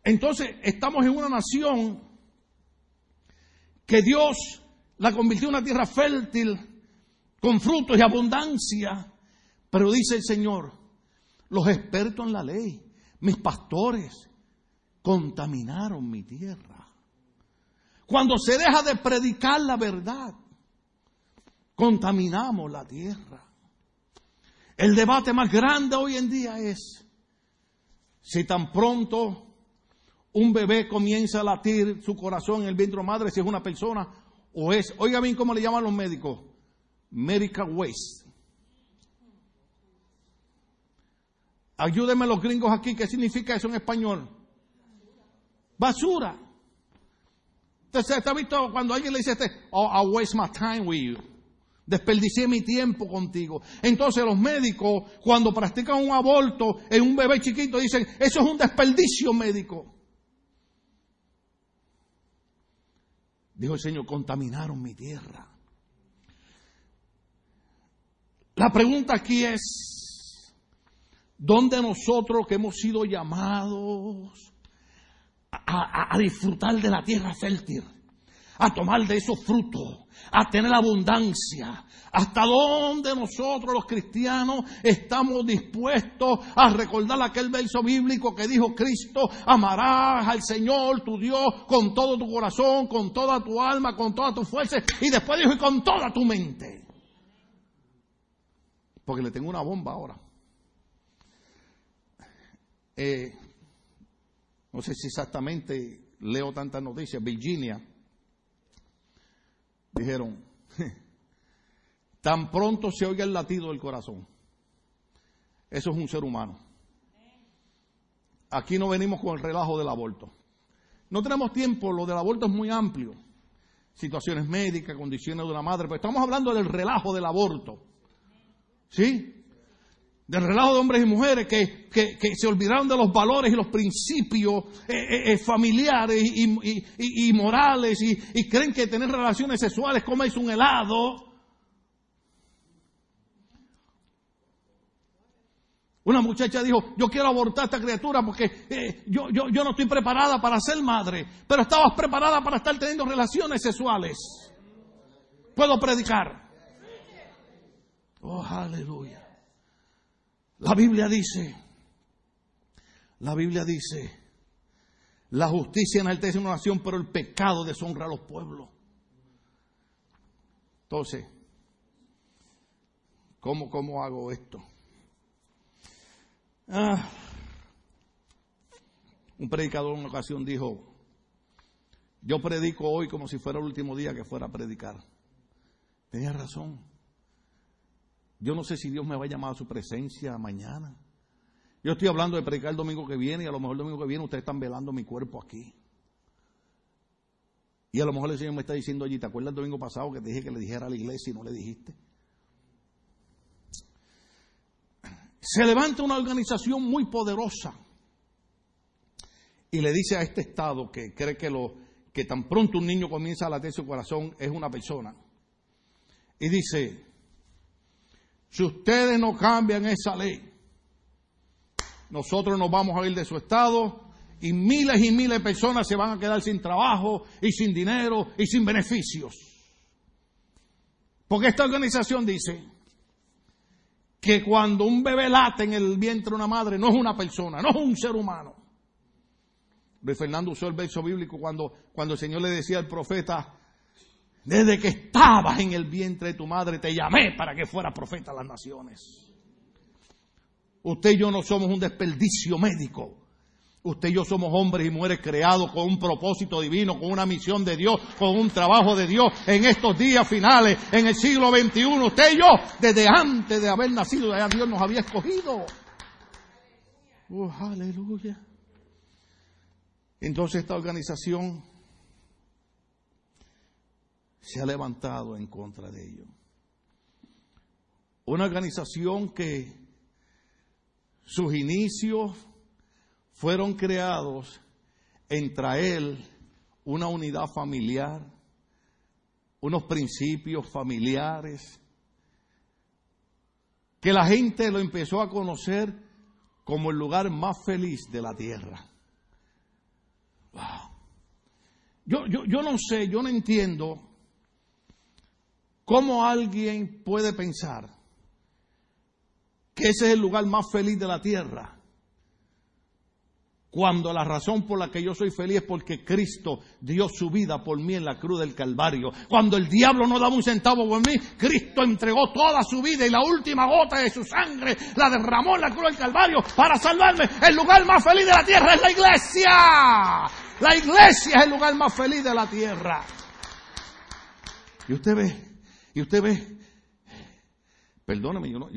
Entonces, estamos en una nación que Dios la convirtió en una tierra fértil, con frutos y abundancia. Pero dice el Señor, los expertos en la ley, mis pastores, contaminaron mi tierra. Cuando se deja de predicar la verdad, contaminamos la tierra. El debate más grande hoy en día es si tan pronto un bebé comienza a latir su corazón en el vientre de madre, si es una persona o es, oiga bien cómo le llaman los médicos, medical waste. Ayúdenme los gringos aquí, ¿qué significa eso en español? Basura. Entonces, ¿está visto cuando alguien le dice este, oh, I waste my time with you? Desperdicié mi tiempo contigo. Entonces los médicos, cuando practican un aborto en un bebé chiquito, dicen, eso es un desperdicio médico. Dijo el Señor, contaminaron mi tierra. La pregunta aquí es, ¿dónde nosotros que hemos sido llamados a, a disfrutar de la tierra fértil, a tomar de esos frutos, a tener abundancia. ¿Hasta dónde nosotros los cristianos estamos dispuestos a recordar aquel verso bíblico que dijo Cristo, amarás al Señor tu Dios con todo tu corazón, con toda tu alma, con toda tu fuerza y después dijo y con toda tu mente? Porque le tengo una bomba ahora. Eh, no sé si exactamente leo tantas noticias. Virginia dijeron, <laughs> tan pronto se oiga el latido del corazón. Eso es un ser humano. Aquí no venimos con el relajo del aborto. No tenemos tiempo, lo del aborto es muy amplio. Situaciones médicas, condiciones de una madre, pero estamos hablando del relajo del aborto. ¿Sí? Del relajo de hombres y mujeres que, se olvidaron de los valores y los principios eh, eh, eh, familiares y, morales y, creen que tener relaciones sexuales como es un helado. Una muchacha dijo, yo quiero abortar a esta criatura porque yo, yo, yo no estoy preparada para ser madre, pero estabas preparada para estar teniendo relaciones sexuales. Puedo predicar. Oh, aleluya. La Biblia dice, la Biblia dice, la justicia enaltece una nación, pero el pecado deshonra a los pueblos. Entonces, ¿cómo, cómo hago esto? Ah, un predicador en una ocasión dijo, yo predico hoy como si fuera el último día que fuera a predicar. Tenía razón. Yo no sé si Dios me va a llamar a su presencia mañana. Yo estoy hablando de predicar el domingo que viene y a lo mejor el domingo que viene ustedes están velando mi cuerpo aquí. Y a lo mejor el Señor me está diciendo allí, ¿te acuerdas el domingo pasado que te dije que le dijera a la iglesia y no le dijiste? se levanta una organización muy poderosa y le dice a este Estado que cree que, lo, que tan pronto un niño comienza a latir su corazón es una persona. Y dice, si ustedes no cambian esa ley, nosotros nos vamos a ir de su Estado y miles y miles de personas se van a quedar sin trabajo y sin dinero y sin beneficios. Porque esta organización dice que cuando un bebé late en el vientre de una madre no es una persona, no es un ser humano. Luis Fernando usó el verso bíblico cuando, cuando el Señor le decía al profeta, desde que estabas en el vientre de tu madre te llamé para que fuera profeta a las naciones. Usted y yo no somos un desperdicio médico. Usted y yo somos hombres y mujeres creados con un propósito divino, con una misión de Dios, con un trabajo de Dios en estos días finales, en el siglo XXI. Usted y yo, desde antes de haber nacido, ya Dios nos había escogido. Oh, aleluya. Entonces esta organización se ha levantado en contra de ellos. Una organización que sus inicios fueron creados en traer una unidad familiar, unos principios familiares, que la gente lo empezó a conocer como el lugar más feliz de la tierra. Yo, yo, yo no sé, yo no entiendo cómo alguien puede pensar que ese es el lugar más feliz de la tierra. Cuando la razón por la que yo soy feliz es porque Cristo dio su vida por mí en la cruz del Calvario. Cuando el diablo no daba un centavo por mí, Cristo entregó toda su vida y la última gota de su sangre la derramó en la cruz del Calvario para salvarme. El lugar más feliz de la tierra es la iglesia. La iglesia es el lugar más feliz de la tierra. Y usted ve, y usted ve, perdóneme, yo no,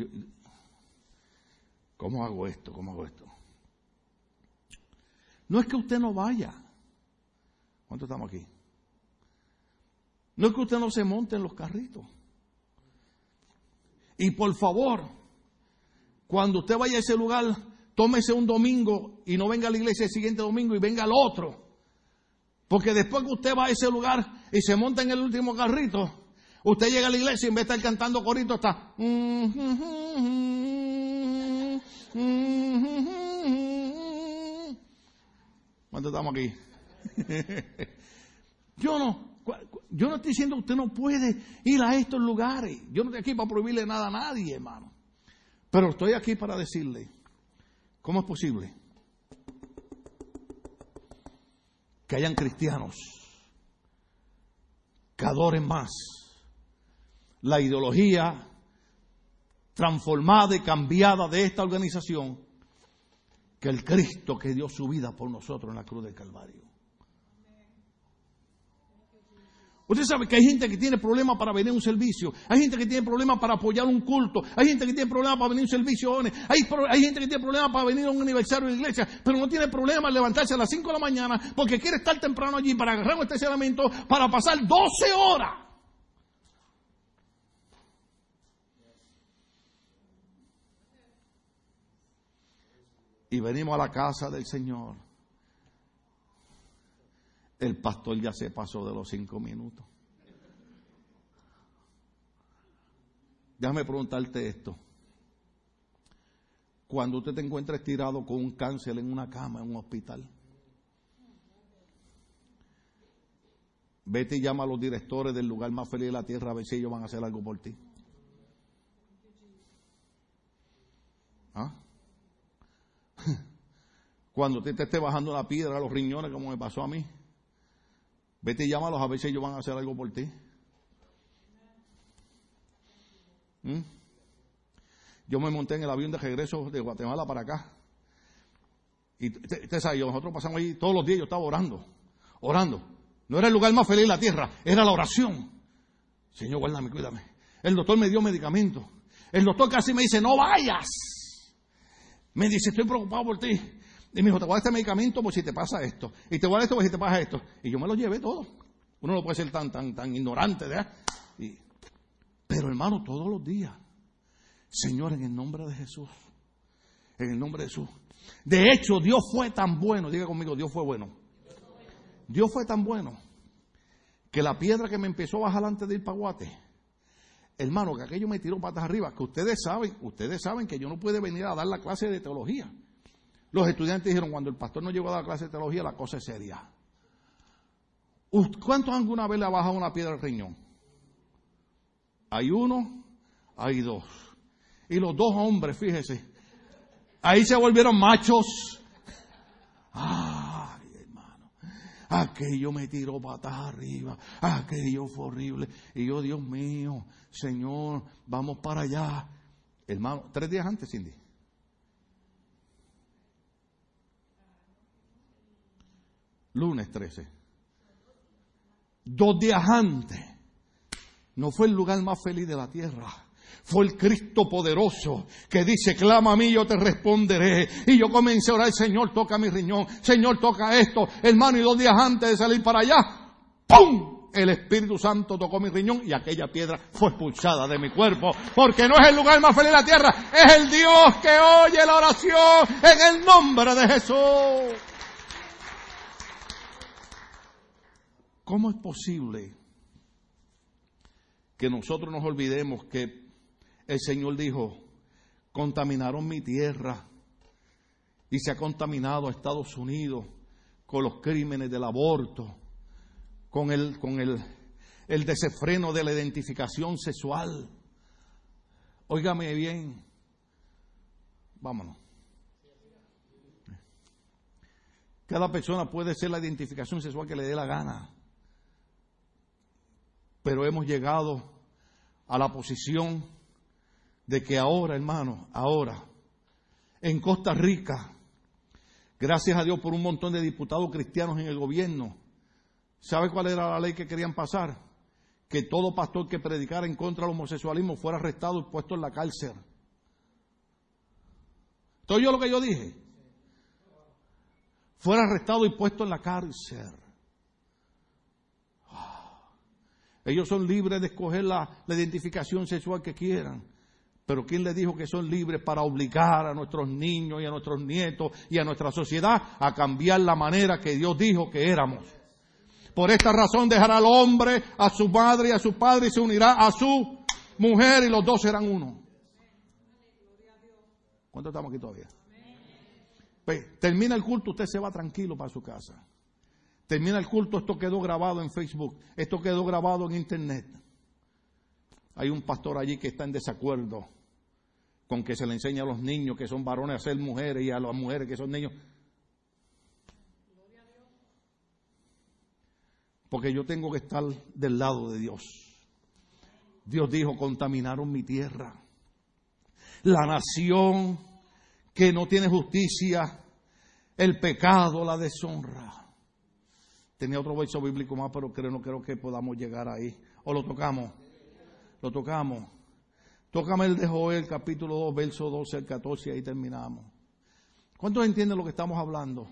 ¿cómo hago esto? ¿Cómo hago esto? No es que usted no vaya. ¿Cuántos estamos aquí? No es que usted no se monte en los carritos. Y por favor, cuando usted vaya a ese lugar, tómese un domingo y no venga a la iglesia el siguiente domingo y venga al otro. Porque después que usted va a ese lugar y se monta en el último carrito, usted llega a la iglesia y en vez de estar cantando corito está... ¿Cuántos estamos aquí? <laughs> yo no, yo no estoy diciendo que usted no puede ir a estos lugares. Yo no estoy aquí para prohibirle nada a nadie, hermano. Pero estoy aquí para decirle, ¿cómo es posible que hayan cristianos que adoren más la ideología transformada y cambiada de esta organización que el Cristo que dio su vida por nosotros en la cruz del Calvario. Usted sabe que hay gente que tiene problemas para venir a un servicio, hay gente que tiene problemas para apoyar un culto, hay gente que tiene problemas para venir a un servicio, hay, hay gente que tiene problemas para venir a un aniversario de iglesia, pero no tiene problema levantarse a las 5 de la mañana porque quiere estar temprano allí para agarrar un estacionamiento para pasar 12 horas y venimos a la casa del Señor, el pastor ya se pasó de los cinco minutos. Déjame preguntarte esto. Cuando usted te encuentra estirado con un cáncer en una cama, en un hospital, vete y llama a los directores del lugar más feliz de la tierra a ver si ellos van a hacer algo por ti. ¿Ah? <laughs> Cuando usted te esté bajando la piedra a los riñones, como me pasó a mí, vete y llámalos a ver si ellos van a hacer algo por ti. ¿Mm? Yo me monté en el avión de regreso de Guatemala para acá. Y usted sabe, nosotros pasamos ahí todos los días, yo estaba orando, orando. No era el lugar más feliz de la tierra, era la oración. Señor, guárdame, cuídame. El doctor me dio medicamento. El doctor casi me dice, no vayas. Me dice, estoy preocupado por ti. Y me dijo, te voy a dar este medicamento por si te pasa esto. Y te voy a dar esto por si te pasa esto. Y yo me lo llevé todo. Uno no puede ser tan, tan, tan ignorante, ¿verdad? pero hermano, todos los días, Señor, en el nombre de Jesús, En el nombre de Jesús. De hecho, Dios fue tan bueno, diga conmigo, Dios fue bueno. Dios fue tan bueno que la piedra que me empezó a bajar antes de ir para Guate, hermano, que aquello me tiró patas arriba, que ustedes saben, ustedes saben que yo no puedo venir a dar la clase de teología. Los estudiantes dijeron, cuando el pastor no llegó a dar la clase de teología, la cosa es seria. ¿Cuántos alguna vez le ha bajado una piedra al riñón? Hay uno, hay dos. Y los dos hombres, fíjese, ahí se volvieron machos. Hermano, aquello me tiró patas arriba, aquello fue horrible. Y yo, Dios mío, Señor, vamos para allá. Hermano, tres días antes, Cindy. Lunes 13. Dos días antes. No fue el lugar más feliz de la tierra. Fue el Cristo poderoso que dice, clama a mí, yo te responderé. Y yo comencé a orar, Señor, toca mi riñón. Señor, toca esto. Hermano, y dos días antes de salir para allá, ¡pum! El Espíritu Santo tocó mi riñón y aquella piedra fue expulsada de mi cuerpo. Porque no es el lugar más feliz de la tierra, es el Dios que oye la oración en el nombre de Jesús. ¿Cómo es posible que nosotros nos olvidemos que el Señor dijo, contaminaron mi tierra y se ha contaminado a Estados Unidos con los crímenes del aborto, con el, con el, el desenfreno de la identificación sexual? Óigame bien, vámonos. Cada persona puede ser la identificación sexual que le dé la gana pero hemos llegado a la posición de que ahora, hermano, ahora, en Costa Rica, gracias a Dios por un montón de diputados cristianos en el gobierno, ¿sabe cuál era la ley que querían pasar? Que todo pastor que predicara en contra del homosexualismo fuera arrestado y puesto en la cárcel. ¿Todo yo lo que yo dije? Fuera arrestado y puesto en la cárcel. Ellos son libres de escoger la, identificación sexual que quieran. Pero ¿quién les dijo que son libres para obligar a nuestros niños y a nuestros nietos y a nuestra sociedad a cambiar la manera que Dios dijo que éramos? Por esta razón dejará al hombre a su madre y a su padre y se unirá a su mujer y los dos serán uno. ¿Cuánto estamos aquí todavía? Pues, termina el culto, usted se va tranquilo para su casa. Termina el culto, esto quedó grabado en Facebook, esto quedó grabado en Internet. Hay un pastor allí que está en desacuerdo con que se le enseña a los niños que son varones a ser mujeres y a las mujeres que son niños. Porque yo tengo que estar del lado de Dios. Dios dijo, contaminaron mi tierra. La nación que no tiene justicia, el pecado, la deshonra. Tenía otro verso bíblico más, pero creo, no creo que podamos llegar ahí. ¿O lo tocamos? Lo tocamos. Tócame el de Joel, capítulo 2, verso 12 al 14, y ahí terminamos. ¿Cuántos entienden lo que estamos hablando?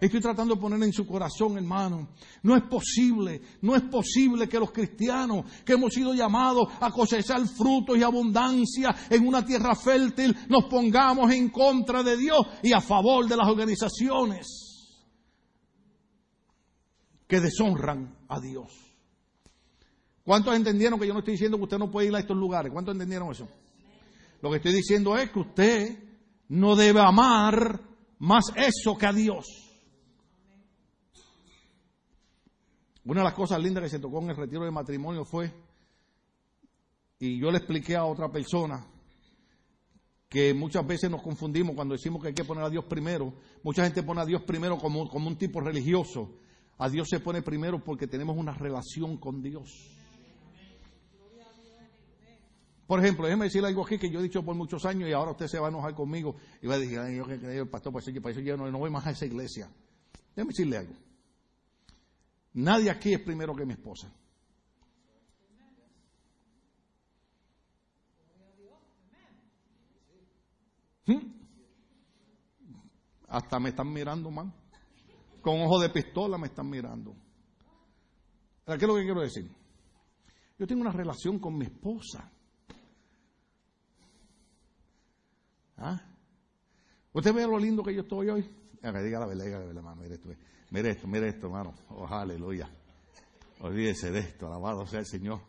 Estoy tratando de poner en su corazón, hermano. No es posible, no es posible que los cristianos que hemos sido llamados a cosechar frutos y abundancia en una tierra fértil nos pongamos en contra de Dios y a favor de las organizaciones que deshonran a Dios. ¿Cuántos entendieron que yo no estoy diciendo que usted no puede ir a estos lugares? ¿Cuántos entendieron eso? Lo que estoy diciendo es que usted no debe amar más eso que a Dios. Una de las cosas lindas que se tocó en el retiro de matrimonio fue, y yo le expliqué a otra persona, que muchas veces nos confundimos cuando decimos que hay que poner a Dios primero. Mucha gente pone a Dios primero como, como un tipo religioso. A Dios se pone primero porque tenemos una relación con Dios. Por ejemplo, déjeme decirle algo aquí que yo he dicho por muchos años y ahora usted se va a enojar conmigo y va a decir, yo que el pastor, pues, pues yo no, no voy más a esa iglesia. Déjeme decirle algo. Nadie aquí es primero que mi esposa. ¿Mm? Hasta me están mirando mal con ojo de pistola me están mirando. ¿Qué es lo que quiero decir? Yo tengo una relación con mi esposa. ¿Ah? ¿Usted ve lo lindo que yo estoy hoy? verdad, diga la verdad. Mire esto, mire esto, hermano. Oh, aleluya. Olvídese de esto, alabado sea el Señor.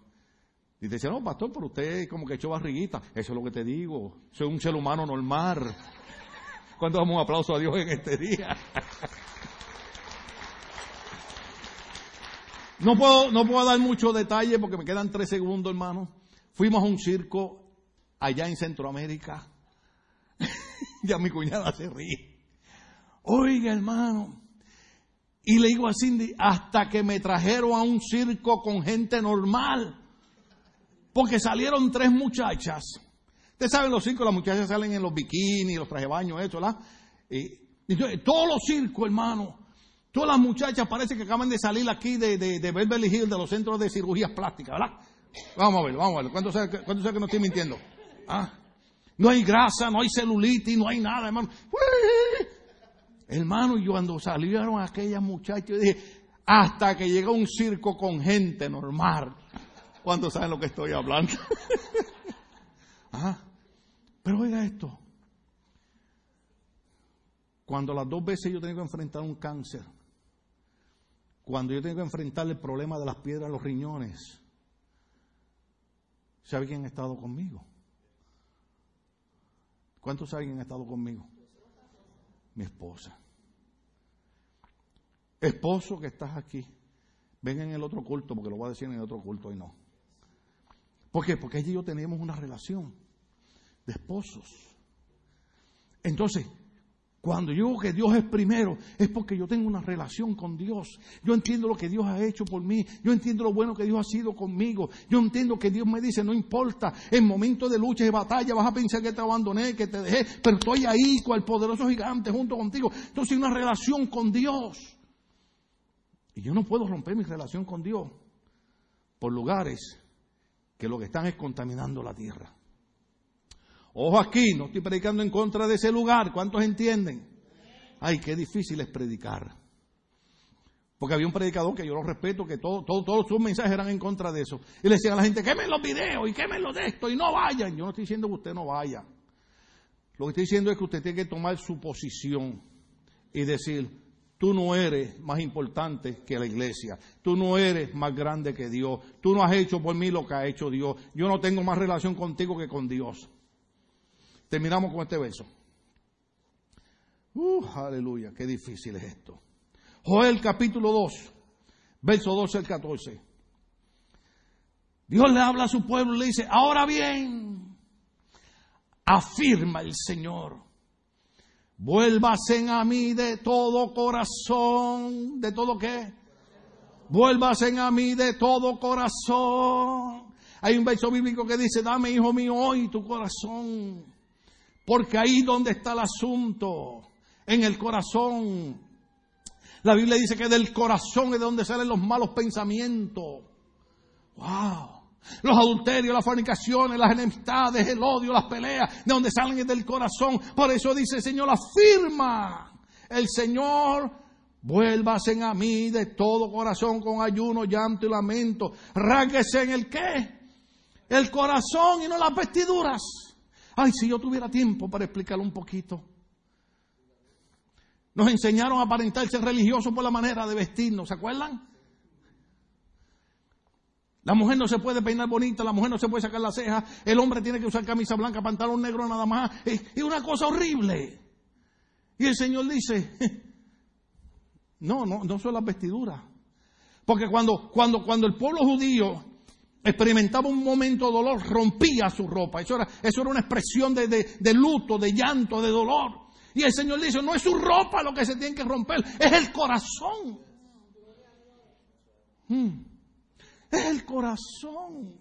Y te dice, no, pastor, pero usted como que echó barriguita. Eso es lo que te digo. Soy un ser humano normal. ¿Cuánto damos un aplauso a Dios en este día? No puedo, no puedo dar mucho detalle porque me quedan tres segundos, hermano. Fuimos a un circo allá en Centroamérica. Ya mi cuñada se ríe. Oiga, hermano. Y le digo a Cindy, hasta que me trajeron a un circo con gente normal. Porque salieron tres muchachas. Ustedes saben los circos, las muchachas salen en los bikinis, los trajes baños, eso, ¿verdad? Y, todos los circos, hermano, todas las muchachas parece que acaban de salir aquí de, de, de Beverly Hills, de los centros de cirugías plásticas, ¿verdad? Vamos a ver, vamos a ver. ¿Cuánto sabe, cuánto sabe que no estoy mintiendo? ¿Ah? No hay grasa, no hay celulitis, no hay nada, hermano. Hermano, y cuando salieron aquellas muchachas, dije, hasta que llega un circo con gente normal. ¿Cuántos saben lo que estoy hablando? <laughs> ¿Ah? Pero oiga esto. Cuando las dos veces yo tengo que enfrentar un cáncer, cuando yo tengo que enfrentar el problema de las piedras en los riñones, ¿sabe quién ha estado conmigo? ¿Cuántos quién ha estado conmigo? mi esposa. Esposo que estás aquí, ven en el otro culto, porque lo voy a decir en el otro culto y no. ¿Por qué? Porque allí y yo tenemos una relación de esposos. Entonces, cuando yo digo que Dios es primero, es porque yo tengo una relación con Dios. Yo entiendo lo que Dios ha hecho por mí. Yo entiendo lo bueno que Dios ha sido conmigo. Yo entiendo que Dios me dice, no importa, en momentos de lucha y batalla vas a pensar que te abandoné, que te dejé, pero estoy ahí el poderoso gigante junto contigo. Entonces una relación con Dios. Y yo no puedo romper mi relación con Dios por lugares que lo que están es contaminando la tierra. Ojo aquí, no estoy predicando en contra de ese lugar. ¿Cuántos entienden? Ay, qué difícil es predicar. Porque había un predicador que yo lo respeto, que todo, todos sus mensajes eran en contra de eso. Y le decían a la gente, quemen los videos y quemen los de esto y no vayan. Yo no estoy diciendo que usted no vaya. Lo que estoy diciendo es que usted tiene que tomar su posición y decir, tú no eres más importante que la iglesia, tú no eres más grande que Dios, tú no has hecho por mí lo que ha hecho Dios, yo no tengo más relación contigo que con Dios. Terminamos con este verso. Uh, aleluya, qué difícil es esto. Joel capítulo 2, verso 12 al 14. Dios le habla a su pueblo y le dice, ahora bien, afirma el Señor, vuélvasen a mí de todo corazón, ¿de todo qué? Vuélvasen a mí de todo corazón. Hay un verso bíblico que dice, dame, hijo mío, hoy tu corazón. Porque ahí donde está el asunto, en el corazón. La Biblia dice que del corazón es de donde salen los malos pensamientos. ¡Wow! Los adulterios, las fornicaciones, las enemistades, el odio, las peleas, de donde salen es del corazón. Por eso dice el Señor, afirma el Señor, vuélvase a mí de todo corazón con ayuno, llanto y lamento. Ráguese en el qué? El corazón y no las vestiduras. Ay, si yo tuviera tiempo para explicarlo un poquito. Nos enseñaron a aparentarse religiosos por la manera de vestirnos, ¿se acuerdan? La mujer no se puede peinar bonita, la mujer no se puede sacar las cejas, el hombre tiene que usar camisa blanca, pantalón negro nada más. Es una cosa horrible. Y el Señor dice, <laughs> no, no, no son las vestiduras. Porque cuando, cuando, cuando el pueblo judío experimentaba un momento de dolor, rompía su ropa. Eso era, eso era una expresión de, luto, de llanto, de dolor. Y el Señor dice, no es su ropa lo que se tiene que romper, es el corazón. Hmm. Es el corazón.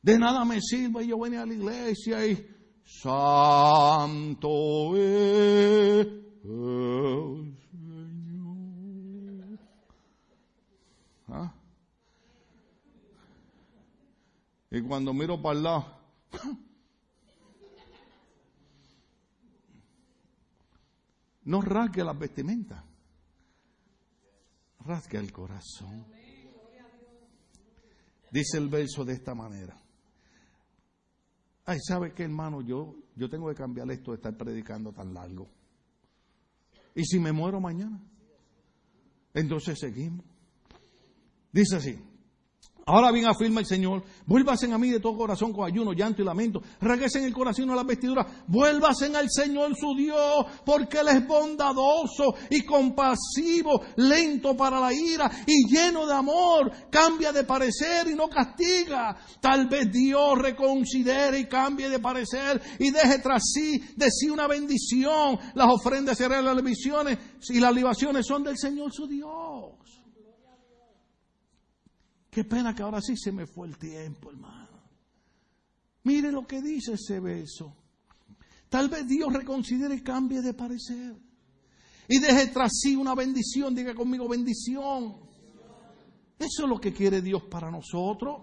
De nada me sirve yo venir a la iglesia y santo es el Señor. ¿Ah? Y cuando miro para el lado, <laughs> no rasgue las vestimentas, rasgue el corazón. Dice el verso de esta manera. Ay, ¿sabe qué, hermano? Yo, yo tengo que cambiar esto de estar predicando tan largo. ¿Y si me muero mañana? Entonces seguimos. Dice así. Ahora bien afirma el Señor, vuélvasen a mí de todo corazón con ayuno, llanto y lamento. Regresen el corazón a la vestidura. Vuélvasen al Señor su Dios, porque Él es bondadoso y compasivo, lento para la ira y lleno de amor. Cambia de parecer y no castiga. Tal vez Dios reconsidere y cambie de parecer y deje tras sí de sí una bendición. Las ofrendas y las libaciones y las libaciones son del Señor su Dios. Qué pena que ahora sí se me fue el tiempo, hermano. Mire lo que dice ese beso. Tal vez Dios reconsidere y cambie de parecer. Y deje tras sí una bendición. Diga conmigo bendición. Eso es lo que quiere Dios para nosotros.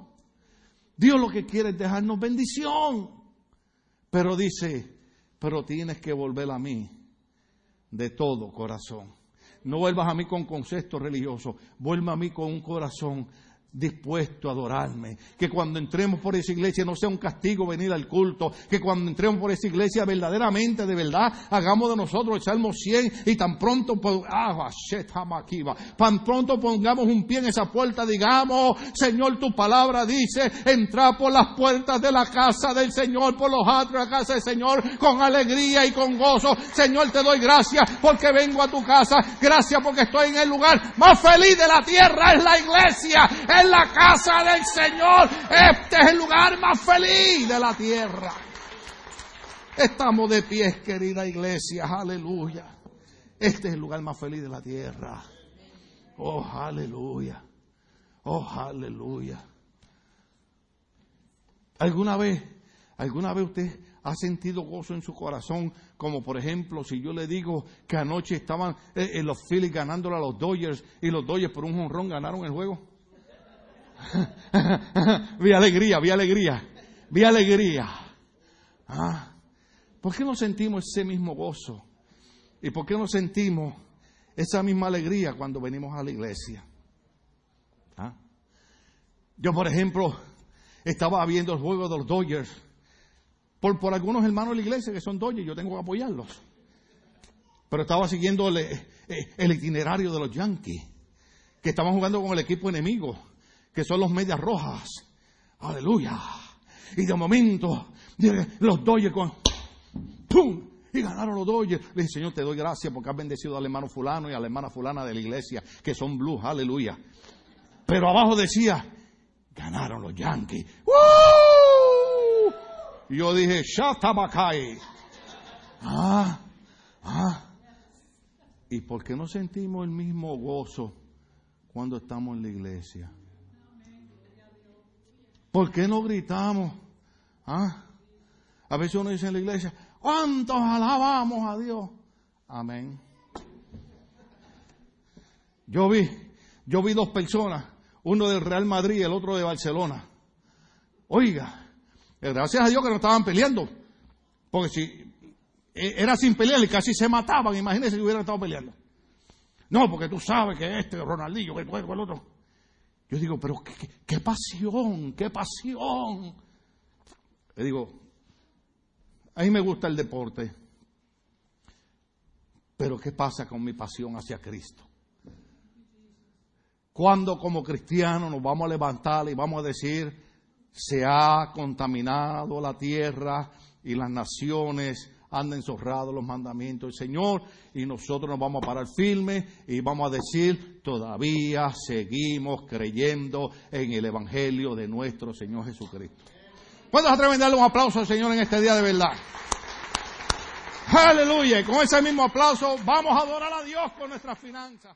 Dios lo que quiere es dejarnos bendición. Pero dice, pero tienes que volver a mí de todo corazón. No vuelvas a mí con conceptos religiosos, vuelva a mí con un corazón dispuesto a adorarme. Que cuando entremos por esa iglesia no sea un castigo venir al culto. Que cuando entremos por esa iglesia verdaderamente, de verdad, hagamos de nosotros el Salmo 100 y tan pronto, ah, tan pronto pongamos un pie en esa puerta, digamos, Señor, tu palabra dice, entra por las puertas de la casa del Señor, por los atrios de la casa del Señor, con alegría y con gozo. Señor, te doy gracias porque vengo a tu casa. Gracias porque estoy en el lugar más feliz de la tierra, es la iglesia la casa del Señor. Este es el lugar más feliz de la tierra. Estamos de pies, querida iglesia. Aleluya. Este es el lugar más feliz de la tierra. Oh, aleluya. Oh, aleluya. ¿Alguna vez, alguna vez usted ha sentido gozo en su corazón? Como por ejemplo, si yo le digo que anoche estaban eh, eh, los Phillies ganándole a los Dodgers y los Dodgers por un honrón ganaron el juego. <laughs> vi alegría, vi alegría, vi alegría. ¿Ah? ¿Por qué no sentimos ese mismo gozo? ¿Y por qué no sentimos esa misma alegría cuando venimos a la iglesia? ¿Ah? Yo, por ejemplo, estaba viendo el juego de los Dodgers por, algunos hermanos de la iglesia que son Dodgers, yo tengo que apoyarlos. Pero estaba siguiendo el, eh, el itinerario de los Yankees, que estaban jugando con el equipo enemigo que son los medias rojas. Aleluya. Y de momento, los doyes con ¡pum! Y ganaron los doyes. Le dije, Señor, te doy gracias porque has bendecido al hermano fulano y a la hermana fulana de la iglesia, que son blues, aleluya. Pero abajo decía, ganaron los yankees. Y yo dije, Shatabakai. Ah, ah. ¿Y por qué no sentimos el mismo gozo cuando estamos en la iglesia? ¿Por qué no gritamos? ¿Ah? A veces uno dice en la iglesia, ¿cuántos alabamos a Dios? Amén. Yo vi, yo vi dos personas, uno del Real Madrid y el otro de Barcelona. Oiga, gracias a Dios que no estaban peleando, porque si e, era sin pelear y casi se mataban, imagínense si hubieran estado peleando. No, porque tú sabes que este, Ronaldinho, que el otro. Yo digo, pero qué, pasión, qué pasión. Le digo, a mí me gusta el deporte, pero ¿qué pasa con mi pasión hacia Cristo? Cuando como cristianos nos vamos a levantar y vamos a decir, se ha contaminado la tierra y las naciones han enzorrado los mandamientos del Señor y nosotros nos vamos a parar firmes y vamos a decir, todavía seguimos creyendo en el Evangelio de nuestro Señor Jesucristo. ¿Puedes atrever a darle un aplauso al Señor en este día de verdad? Aleluya. Con ese mismo aplauso vamos a adorar a Dios con nuestras finanzas.